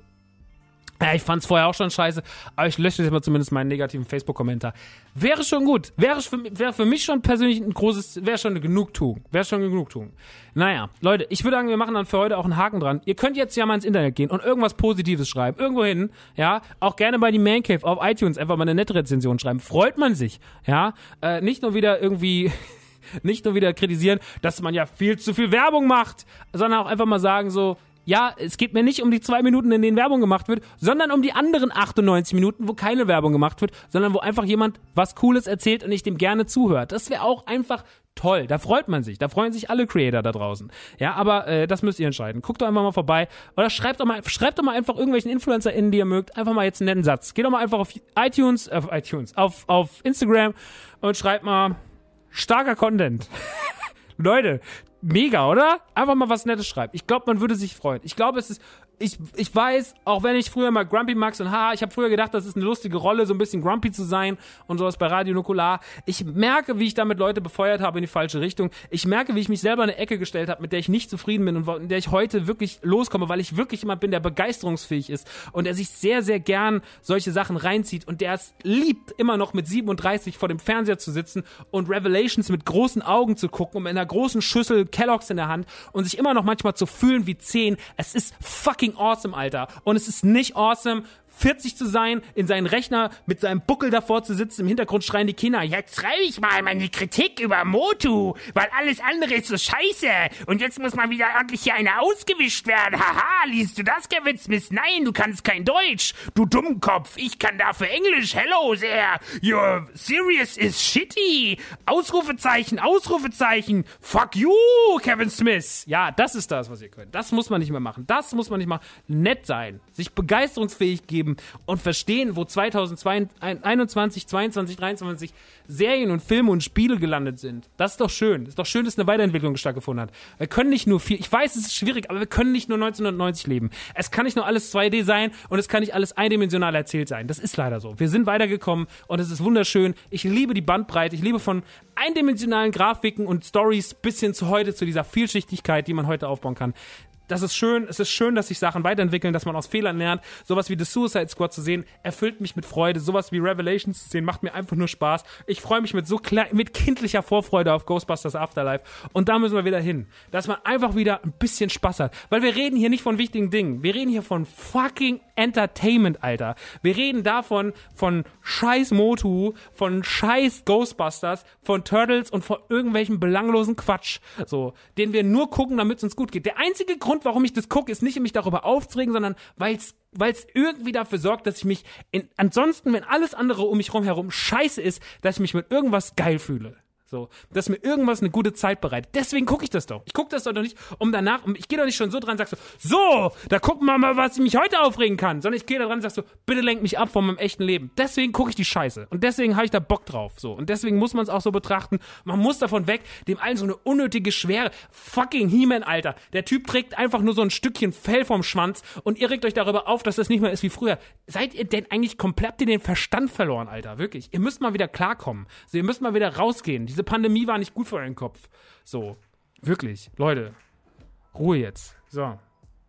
ja, ich fand's vorher auch schon scheiße, aber ich lösche jetzt mal zumindest meinen negativen Facebook-Kommentar. Wäre schon gut. Wäre für, wäre für mich schon persönlich ein großes, wäre schon eine Genugtuung. Wäre schon eine Genugtuung. Naja, Leute, ich würde sagen, wir machen dann für heute auch einen Haken dran. Ihr könnt jetzt ja mal ins Internet gehen und irgendwas Positives schreiben. Irgendwo hin, ja. Auch gerne bei die Man Cave auf iTunes einfach mal eine nette Rezension schreiben. Freut man sich, ja. Äh, nicht nur wieder irgendwie nicht nur wieder kritisieren, dass man ja viel zu viel Werbung macht, sondern auch einfach mal sagen so, ja, es geht mir nicht um die zwei Minuten, in denen Werbung gemacht wird, sondern um die anderen 98 Minuten, wo keine Werbung gemacht wird, sondern wo einfach jemand was Cooles erzählt und ich dem gerne zuhört. Das wäre auch einfach toll. Da freut man sich. Da freuen sich alle Creator da draußen. Ja, aber äh, das müsst ihr entscheiden. Guckt doch einfach mal vorbei. Oder schreibt doch mal, schreibt doch mal einfach irgendwelchen InfluencerInnen, die ihr mögt, einfach mal jetzt einen netten Satz. Geht doch mal einfach auf iTunes, äh, auf iTunes, auf, auf Instagram und schreibt mal starker Content. Leute, mega, oder? Einfach mal was Nettes schreiben. Ich glaube, man würde sich freuen. Ich glaube, es ist ich, ich weiß, auch wenn ich früher mal Grumpy Max und ha, ich habe früher gedacht, das ist eine lustige Rolle, so ein bisschen grumpy zu sein und sowas bei Radio Nukular. Ich merke, wie ich damit Leute befeuert habe in die falsche Richtung. Ich merke, wie ich mich selber in eine Ecke gestellt habe, mit der ich nicht zufrieden bin und in der ich heute wirklich loskomme, weil ich wirklich jemand bin, der begeisterungsfähig ist und der sich sehr, sehr gern solche Sachen reinzieht und der es liebt, immer noch mit 37 vor dem Fernseher zu sitzen und Revelations mit großen Augen zu gucken und mit einer großen Schüssel Kelloggs in der Hand und sich immer noch manchmal zu fühlen wie 10. Es ist fucking fucking awesome, Alter. Und es ist nicht awesome, 40 zu sein, in seinen Rechner mit seinem Buckel davor zu sitzen, im Hintergrund schreien die Kinder, jetzt schreibe ich mal meine Kritik über Motu, weil alles andere ist so scheiße. Und jetzt muss mal wieder ordentlich hier eine ausgewischt werden. Haha, liest du das, Kevin Smith? Nein, du kannst kein Deutsch. Du Dummkopf, ich kann dafür Englisch. Hello, sehr. Your serious is shitty. Ausrufezeichen, Ausrufezeichen. Fuck you, Kevin Smith. Ja, das ist das, was ihr könnt. Das muss man nicht mehr machen. Das muss man nicht machen. Nett sein. Sich begeisterungsfähig geben geben und verstehen, wo 2021, 22, 23 Serien und Filme und Spiele gelandet sind. Das ist doch schön. Das ist doch schön, dass eine Weiterentwicklung stattgefunden hat. Wir können nicht nur viel, ich weiß, es ist schwierig, aber wir können nicht nur 1990 leben. Es kann nicht nur alles 2D sein und es kann nicht alles eindimensional erzählt sein. Das ist leider so. Wir sind weitergekommen und es ist wunderschön. Ich liebe die Bandbreite. Ich liebe von eindimensionalen Grafiken und Stories bis hin zu heute, zu dieser Vielschichtigkeit, die man heute aufbauen kann das ist schön, es ist schön, dass sich Sachen weiterentwickeln, dass man aus Fehlern lernt. Sowas wie The Suicide Squad zu sehen, erfüllt mich mit Freude. Sowas wie Revelations zu sehen, macht mir einfach nur Spaß. Ich freue mich mit so klein, mit kindlicher Vorfreude auf Ghostbusters Afterlife. Und da müssen wir wieder hin. Dass man einfach wieder ein bisschen Spaß hat. Weil wir reden hier nicht von wichtigen Dingen. Wir reden hier von fucking Entertainment, Alter. Wir reden davon, von scheiß Motu, von scheiß Ghostbusters, von Turtles und von irgendwelchen belanglosen Quatsch. So, den wir nur gucken, damit es uns gut geht. Der einzige Grund, Grund, warum ich das gucke, ist nicht, um mich darüber aufzuregen, sondern weil es irgendwie dafür sorgt, dass ich mich in, ansonsten, wenn alles andere um mich herum scheiße ist, dass ich mich mit irgendwas geil fühle. So, dass mir irgendwas eine gute Zeit bereitet. Deswegen gucke ich das doch. Ich gucke das doch nicht, um danach, ich gehe doch nicht schon so dran und sag so, so, da gucken wir mal, was ich mich heute aufregen kann, sondern ich gehe da dran und sag so, bitte lenk mich ab von meinem echten Leben. Deswegen gucke ich die Scheiße und deswegen habe ich da Bock drauf, so. Und deswegen muss man es auch so betrachten. Man muss davon weg, dem allen so eine unnötige Schwere. Fucking He-Man, Alter. Der Typ trägt einfach nur so ein Stückchen Fell vom Schwanz und ihr regt euch darüber auf, dass das nicht mehr ist wie früher. Seid ihr denn eigentlich komplett ihr den Verstand verloren, Alter? Wirklich. Ihr müsst mal wieder klarkommen. So, ihr müsst mal wieder rausgehen. Diese diese Pandemie war nicht gut für euren Kopf. So, wirklich, Leute, Ruhe jetzt. So.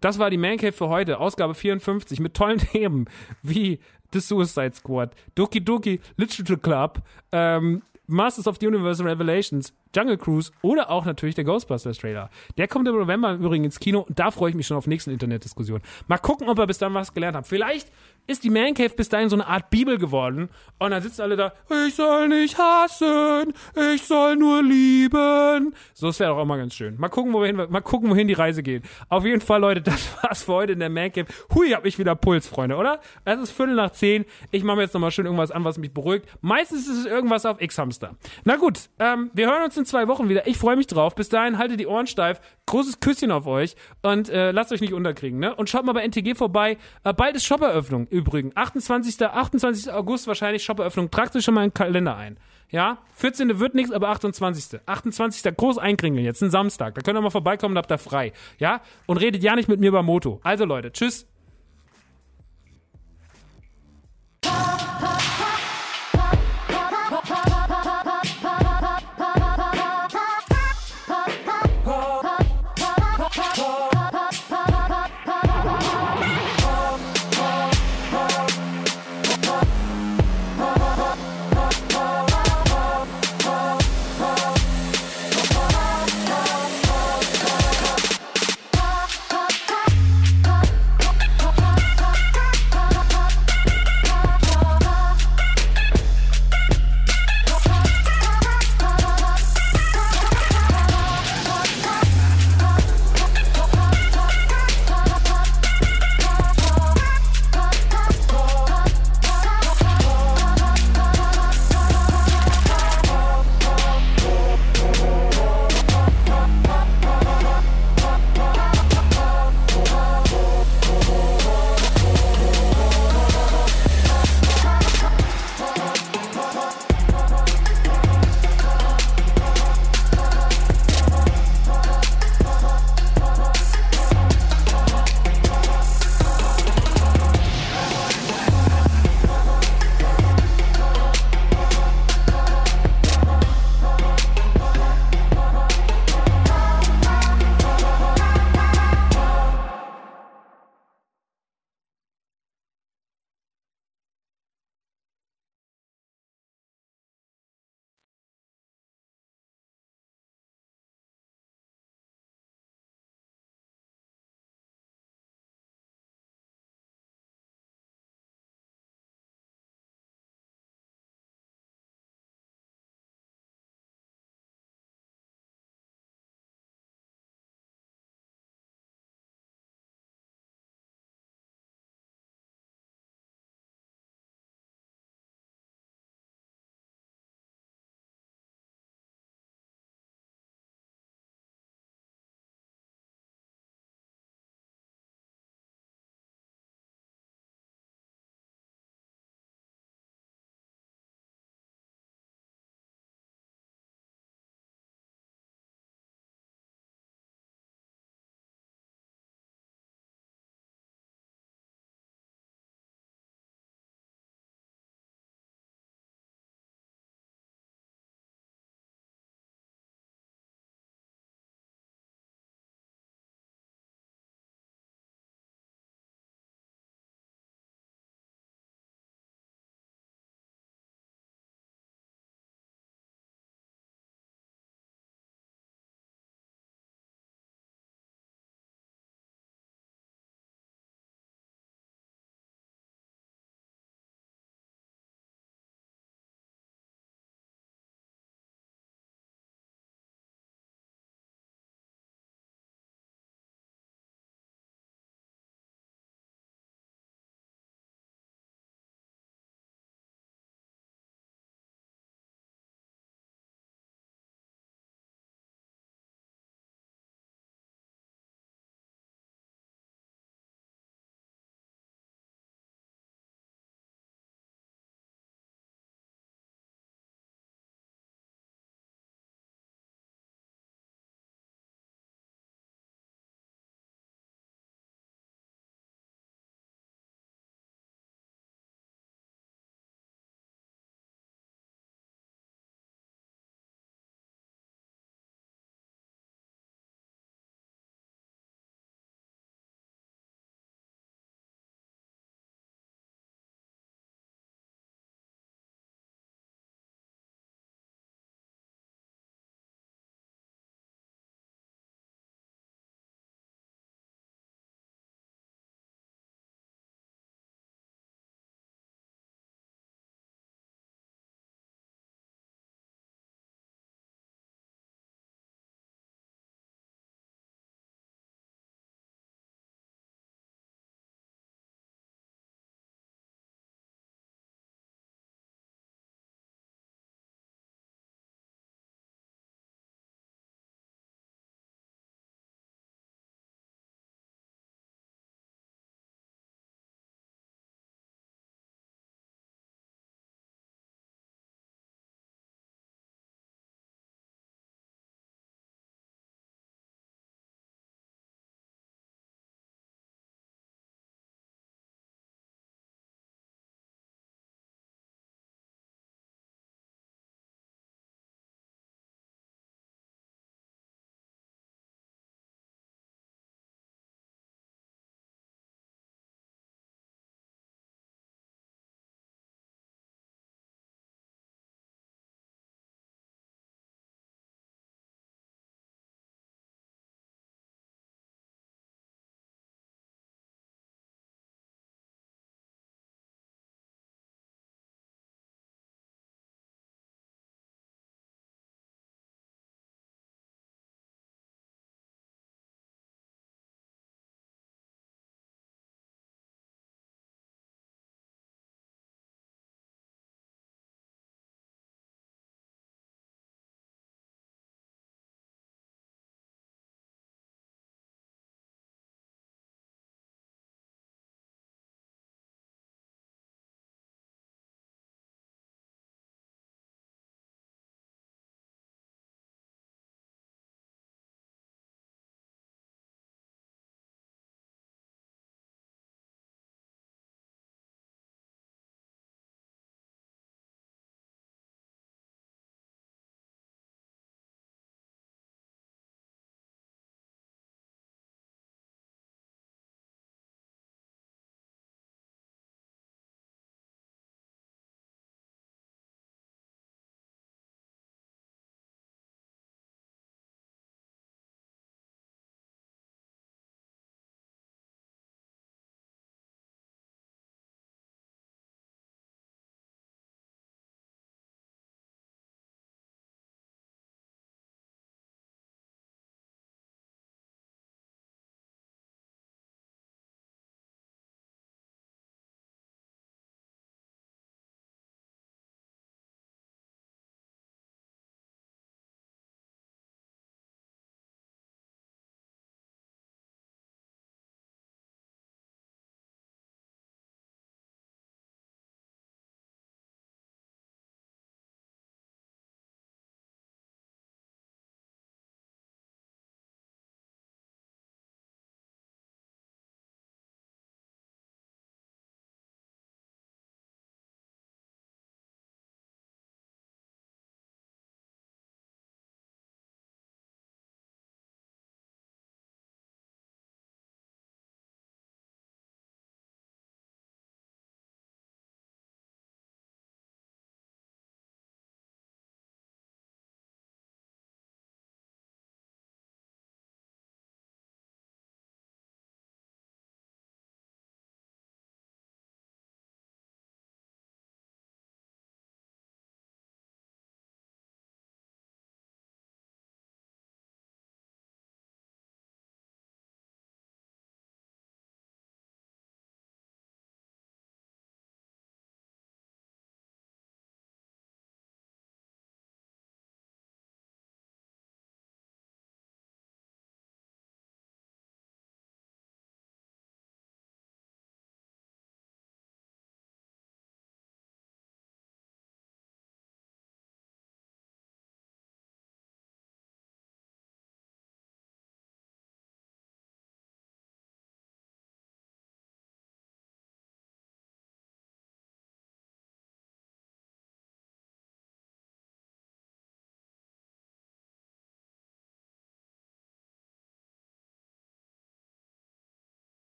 Das war die Mancave für heute, Ausgabe 54 mit tollen Themen wie The Suicide Squad, Doki Doki Literature Club, ähm, Masters of the Universe Revelations, Jungle Cruise oder auch natürlich der Ghostbusters Trailer. Der kommt im November übrigens ins Kino und da freue ich mich schon auf nächsten Internetdiskussionen. Mal gucken, ob er bis dann was gelernt hat. Vielleicht ist die Man Cave bis dahin so eine Art Bibel geworden und dann sitzen alle da, ich soll nicht hassen, ich soll nur lieben. So, das wäre doch auch mal ganz schön. Mal gucken, wohin, mal gucken, wohin die Reise geht. Auf jeden Fall, Leute, das war's für heute in der Man Cave. Hui, hab ich wieder Puls, Freunde, oder? Es ist Viertel nach zehn. Ich mache mir jetzt nochmal schön irgendwas an, was mich beruhigt. Meistens ist es irgendwas auf X-Hamster. Na gut, ähm, wir hören uns in zwei Wochen wieder. Ich freue mich drauf. Bis dahin, haltet die Ohren steif. Großes Küsschen auf euch und äh, lasst euch nicht unterkriegen, ne? Und schaut mal bei NTG vorbei. Äh, bald ist Shopperöffnung übrigens. 28. 28. August wahrscheinlich Shopperöffnung. Tragt euch schon mal einen Kalender ein. Ja, 14. wird nichts, aber 28. 28. groß einkringeln, jetzt ein Samstag. Da könnt ihr mal vorbeikommen, da habt ihr frei. Ja, und redet ja nicht mit mir über Moto. Also Leute, tschüss.